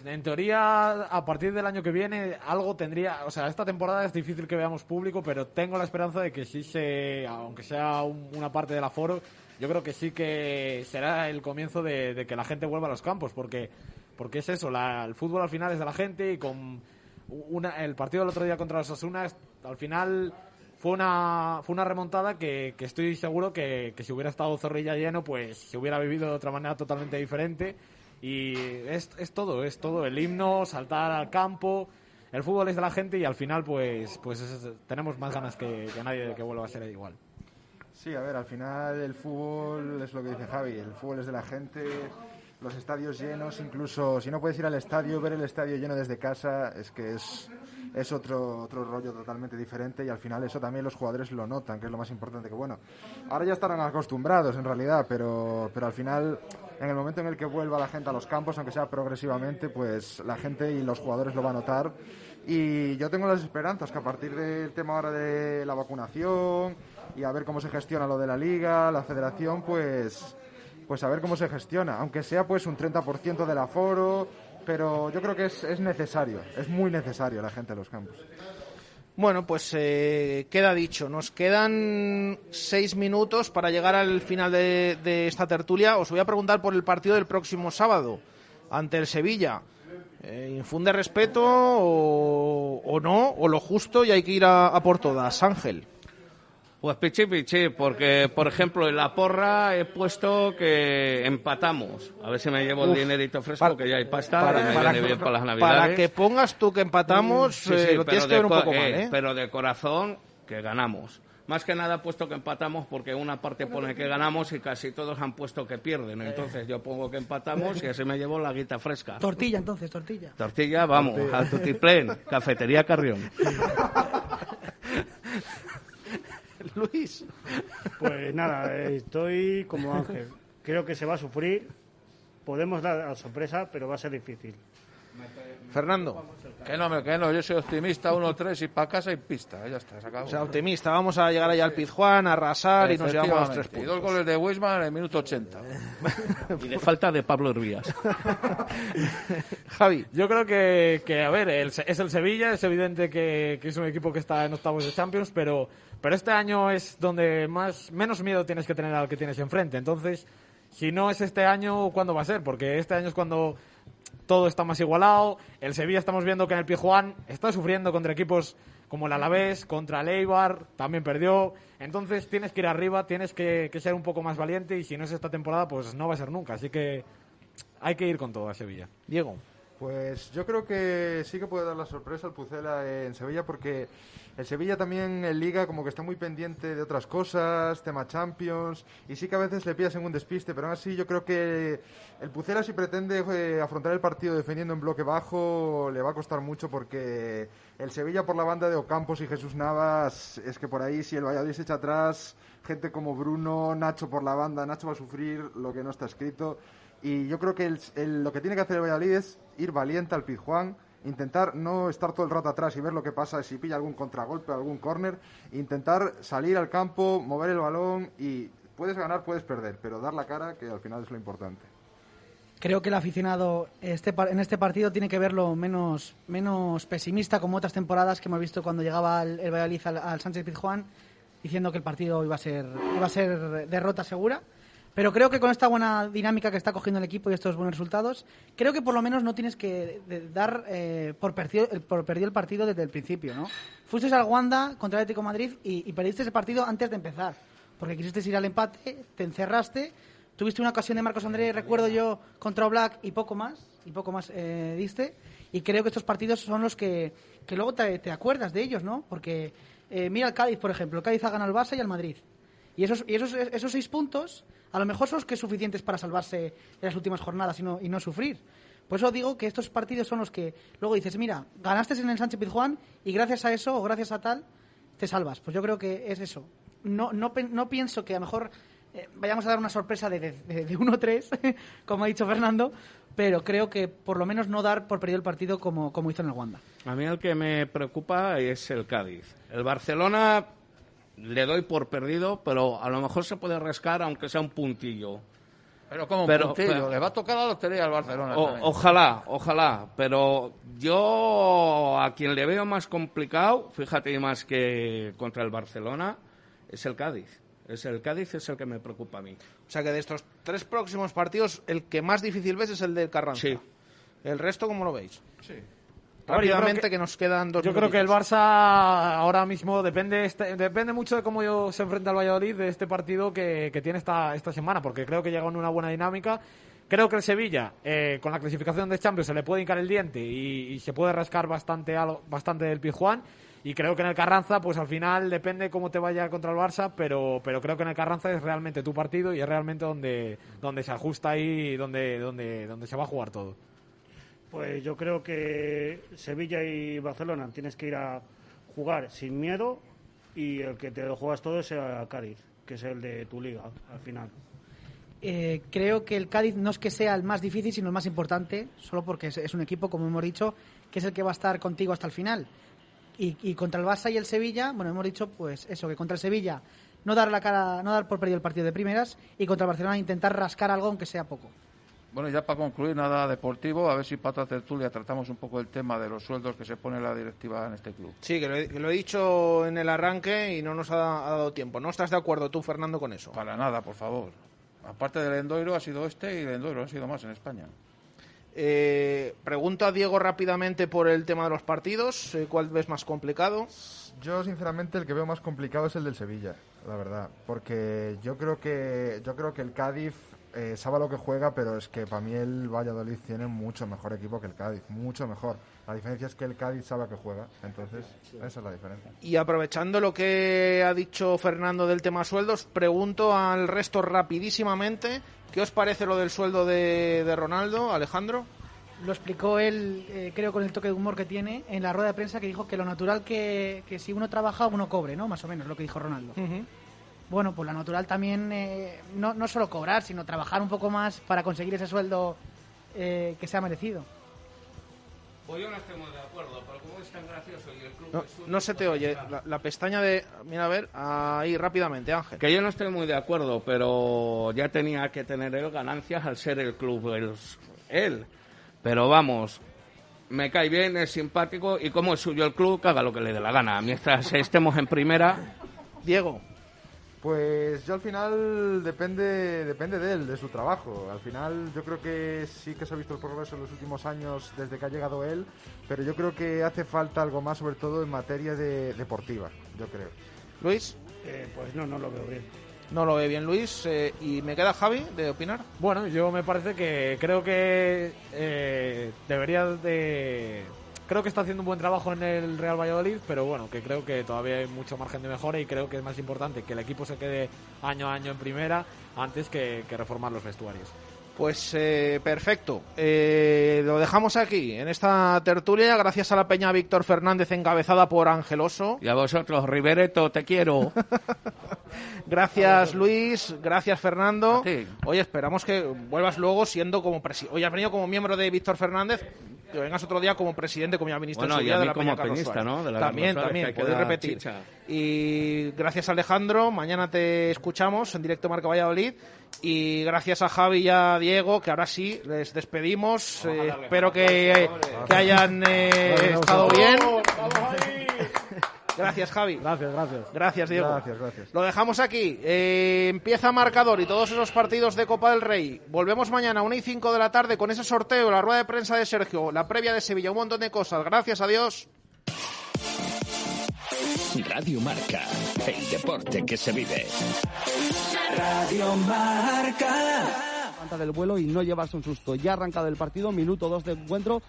en teoría a partir del año que viene algo tendría, o sea, esta temporada es difícil que veamos público, pero tengo la esperanza de que sí se, aunque sea un- una parte del aforo, yo creo que sí que será el comienzo de, de que la gente vuelva a los campos, porque porque es eso, la- el fútbol al final es de la gente y con una, el partido del otro día contra los Osasuna es- al final fue una, fue una remontada que, que estoy seguro que, que si hubiera estado Zorrilla lleno, pues se hubiera vivido de otra manera totalmente diferente. Y es, es todo, es todo. El himno, saltar al campo. El fútbol es de la gente y al final, pues, pues es- tenemos más ganas que, que nadie de que vuelva a ser igual. Sí, a ver, al final el fútbol es lo que dice Javi, el fútbol es de la gente, los estadios llenos, incluso si no puedes ir al estadio, ver el estadio lleno desde casa, es que es, es otro, otro rollo totalmente diferente y al final eso también los jugadores lo notan, que es lo más importante, que bueno, ahora ya estarán acostumbrados en realidad, pero, pero al final en el momento en el que vuelva la gente a los campos, aunque sea progresivamente, pues la gente y los jugadores lo van a notar. Y yo tengo las esperanzas que a partir del tema ahora de la vacunación y a ver cómo se gestiona lo de la liga, la federación, pues, pues a ver cómo se gestiona. Aunque sea pues un 30% del aforo, pero yo creo que es, es necesario, es muy necesario la gente en los campos. Bueno, pues eh, queda dicho. Nos quedan seis minutos para llegar al final de, de esta tertulia. Os voy a preguntar por el partido del próximo sábado ante el Sevilla. Eh, ¿Infunde respeto o, o no? ¿O lo justo y hay que ir a, a por todas? Ángel. Pues pichi pichi, porque por ejemplo en la porra he puesto que empatamos. A ver si me llevo Uf, el dinerito fresco, para- que ya hay pasta para- y me para- viene bien para las navidades. Para que pongas tú que empatamos, Sí, eh, sí, lo tienes pero que ver de un co- poco eh, mal, ¿eh? Pero de corazón que ganamos. Más que nada he puesto que empatamos porque una parte pone que ganamos y casi todos han puesto que pierden. Entonces yo pongo que empatamos y así me llevo la guita fresca. Tortilla, entonces, tortilla. Tortilla, vamos, Tortilla. al tutiplén, cafetería Carrión. Luis. Pues nada, estoy como Ángel. Creo que se va a sufrir. Podemos dar la sorpresa, pero va a ser difícil. Fernando. Que no, me- que no, yo soy optimista, 1-3 y para casa y pista, ya está, se acabó. O sea, optimista. Vamos a llegar allá al Pizjuán, a arrasar y nos llevamos los tres Efectivamente. Y puntos. dos goles de Weisman en el minuto 80. Y de falta de Pablo Hervías. Javi. Yo creo que, que, a ver, el es el Sevilla, es evidente que, que es un equipo que está en octavos de Champions, pero, pero este año es donde más menos miedo tienes que tener al que tienes enfrente. Entonces, si no es este año, ¿cuándo va a ser? Porque este año es cuando todo está más igualado. El Sevilla estamos viendo que en el Pijuán está sufriendo contra equipos como el Alavés, contra el Eibar, también perdió. Entonces tienes que ir arriba, tienes que, que ser un poco más valiente y si no es esta temporada, pues no va a ser nunca. Así que hay que ir con todo a Sevilla. Diego. Pues yo creo que sí que puede dar la sorpresa al Pucela en Sevilla porque el Sevilla también en Liga como que está muy pendiente de otras cosas, tema Champions, y sí que a veces le pillas en un despiste, pero aún así yo creo que el Pucela si pretende eh, afrontar el partido defendiendo en bloque bajo le va a costar mucho porque el Sevilla por la banda de Ocampos y Jesús Navas es que por ahí si el Valladolid se echa atrás, gente como Bruno, Nacho por la banda, Nacho va a sufrir lo que no está escrito. Y yo creo que el- el- lo que tiene que hacer el Valladolid es ir valiente al Pizjuán, intentar no estar todo el rato atrás y ver lo que pasa si pilla algún contragolpe, algún córner, intentar salir al campo, mover el balón y puedes ganar, puedes perder, pero dar la cara que al final es lo importante. Creo que el aficionado este, en este partido tiene que verlo menos, menos pesimista como otras temporadas que hemos visto cuando llegaba el, el Valladolid al, al Sánchez Pizjuán diciendo que el partido iba a ser iba a ser derrota segura. Pero creo que con esta buena dinámica que está cogiendo el equipo y estos buenos resultados, creo que por lo menos no tienes que dar eh, por, perdido, el- por perdido el partido desde el principio, ¿no? Fuiste al Wanda contra el Atlético de Madrid y, y perdiste ese partido antes de empezar, porque quisiste ir al empate, te encerraste, tuviste una ocasión de Marcos Andrés, recuerdo yo, contra Black y poco más, y poco más eh, diste, y creo que estos partidos son los que, que luego te, te acuerdas de ellos, ¿no? Porque eh, mira el Cádiz, por ejemplo, el Cádiz ha ganado al Barça y al Madrid. Y esos, y esos, esos seis puntos, a lo mejor son los que suficientes para salvarse en las últimas jornadas y no, y no sufrir. Por eso digo que estos partidos son los que luego dices, mira, ganaste en el Sánchez Pizjuán y gracias a eso o gracias a tal te salvas. Pues yo creo que es eso. No, no, no pienso que a lo mejor eh, vayamos a dar una sorpresa de, de, de- de 1-3, como ha dicho Fernando, pero creo que por lo menos no dar por perdido el partido como, como hizo en el Wanda. A mí el que me preocupa es el Cádiz. El Barcelona le doy por perdido, pero a lo mejor se puede rascar aunque sea un puntillo. Pero como Pero- puntillo, pero- le va a tocar la lotería al Barcelona. O- también. ojalá, ojalá, pero yo a quien le veo más complicado, fíjate más que contra el Barcelona, es el Cádiz. Es el Cádiz es el que me preocupa a mí. O sea que de estos tres próximos partidos, el que más difícil ves es el del Carranza. Sí. ¿El resto cómo lo veis? Sí. Rápidamente, creo que, nos quedan dos Yo creo que el minutitos. Barça ahora mismo depende este- depende mucho de cómo yo se enfrenta al Valladolid de este partido que, que tiene esta, esta semana, porque creo que llega en una buena dinámica. Creo que el Sevilla, eh, con la clasificación de Champions, se le puede hincar el diente y, y se puede rascar bastante, algo- bastante del Pizjuán. Y creo que en el Carranza, pues al final depende cómo te vaya contra el Barça, pero, pero creo que en el Carranza es realmente tu partido y es realmente donde, donde se ajusta ahí, donde, donde, donde se va a jugar todo. Pues yo creo que Sevilla y Barcelona tienes que ir a jugar sin miedo y el que te lo juegas todo es a Cádiz, que es el de tu liga al final. Eh, creo que el Cádiz no es que sea el más difícil, sino el más importante, solo porque es, es un equipo, como hemos dicho, que es el que va a estar contigo hasta el final. Y, y contra el Barça y el Sevilla, bueno, hemos dicho, pues eso, que contra el Sevilla no dar la cara, no dar por perdido el partido de primeras y contra el Barcelona intentar rascar algo, aunque sea poco. Bueno, ya para concluir, nada deportivo, a ver si para otra tertulia tratamos un poco el tema de los sueldos que se pone la directiva en este club. Sí, que lo, he, que lo he dicho en el arranque y no nos ha, ha dado tiempo. ¿No estás de acuerdo tú, Fernando, con eso? Para nada, por favor. Aparte del Endoiro ha sido este y el Endoiro ha sido más en España. Eh, pregunto a Diego rápidamente por el tema de los partidos. eh, ¿Cuál ves más complicado? Yo sinceramente el que veo más complicado es el del Sevilla, la verdad, porque yo creo que yo creo que el Cádiz eh, sabe lo que juega, pero es que para mí el Valladolid tiene mucho mejor equipo que el Cádiz, mucho mejor. La diferencia es que el Cádiz sabe a qué juega, entonces esa es la diferencia. Y aprovechando lo que ha dicho Fernando del tema sueldos, pregunto al resto rapidísimamente, ¿qué os parece lo del sueldo de, de Ronaldo, Alejandro? Lo explicó él, eh, creo, con el toque de humor que tiene en la rueda de prensa, que dijo que lo natural que, que si uno trabaja, uno cobre, ¿no? Más o menos, lo que dijo Ronaldo. Bueno, pues lo natural también, eh, no, no solo cobrar, sino trabajar un poco más para conseguir ese sueldo eh, que sea merecido. Pues yo no estoy muy de acuerdo, pero como es tan gracioso y el club No, es suyo, no se te oye. La, la pestaña de... Mira, a ver, ahí rápidamente, Ángel. Que yo no estoy muy de acuerdo, pero ya tenía que tener él ganancias al ser el club él. él. Pero vamos, me cae bien, es simpático y como es suyo el club, que haga lo que le dé la gana. Mientras estemos en primera, Diego. Pues yo al final depende, depende de él, de su trabajo. Al final yo creo que sí que se ha visto el progreso en los últimos años desde que ha llegado él, pero yo creo que hace falta algo más, sobre todo en materia de deportiva, yo creo. Luis. Eh, pues no, no lo veo bien. No lo ve bien Luis. Eh, ¿Y me queda Javi de opinar? Bueno, yo me parece que creo que eh, debería de... Creo que está haciendo un buen trabajo en el Real Valladolid, pero bueno, que creo que todavía hay mucho margen de mejora y creo que es más importante que el equipo se quede año a año en primera antes que, que reformar los vestuarios. Pues eh, perfecto. Eh, lo dejamos aquí, en esta tertulia, gracias a la peña Víctor Fernández encabezada por Angeloso. Y a vosotros, Rivereto, te quiero. Gracias Luis, gracias Fernando. Oye, esperamos que vuelvas luego siendo como presidente. Hoy has venido como miembro de Víctor Fernández, que vengas otro día como presidente, como ya viniste Bueno, y de mí la como Peña. ¿no? De la también, también, puedes repetir. chicha. Y gracias Alejandro, mañana te escuchamos en directo Marca Valladolid. Y gracias a Javi y a Diego, que ahora sí les despedimos. Eh, espero que, que hayan eh, estado bien. Gracias, Javi. Gracias, gracias. Gracias, Diego. Gracias, gracias. Lo dejamos aquí. Eh, empieza marcador y todos esos partidos de Copa del Rey. Volvemos mañana a 1 y 5 de la tarde con ese sorteo, la rueda de prensa de Sergio, la previa de Sevilla, un montón de cosas. Gracias, adiós. Radio Marca, el deporte que se vive. Radio Marca. Levanta del vuelo y no llevarse un susto. Ya ha arrancado el partido, minuto 2 de encuentro.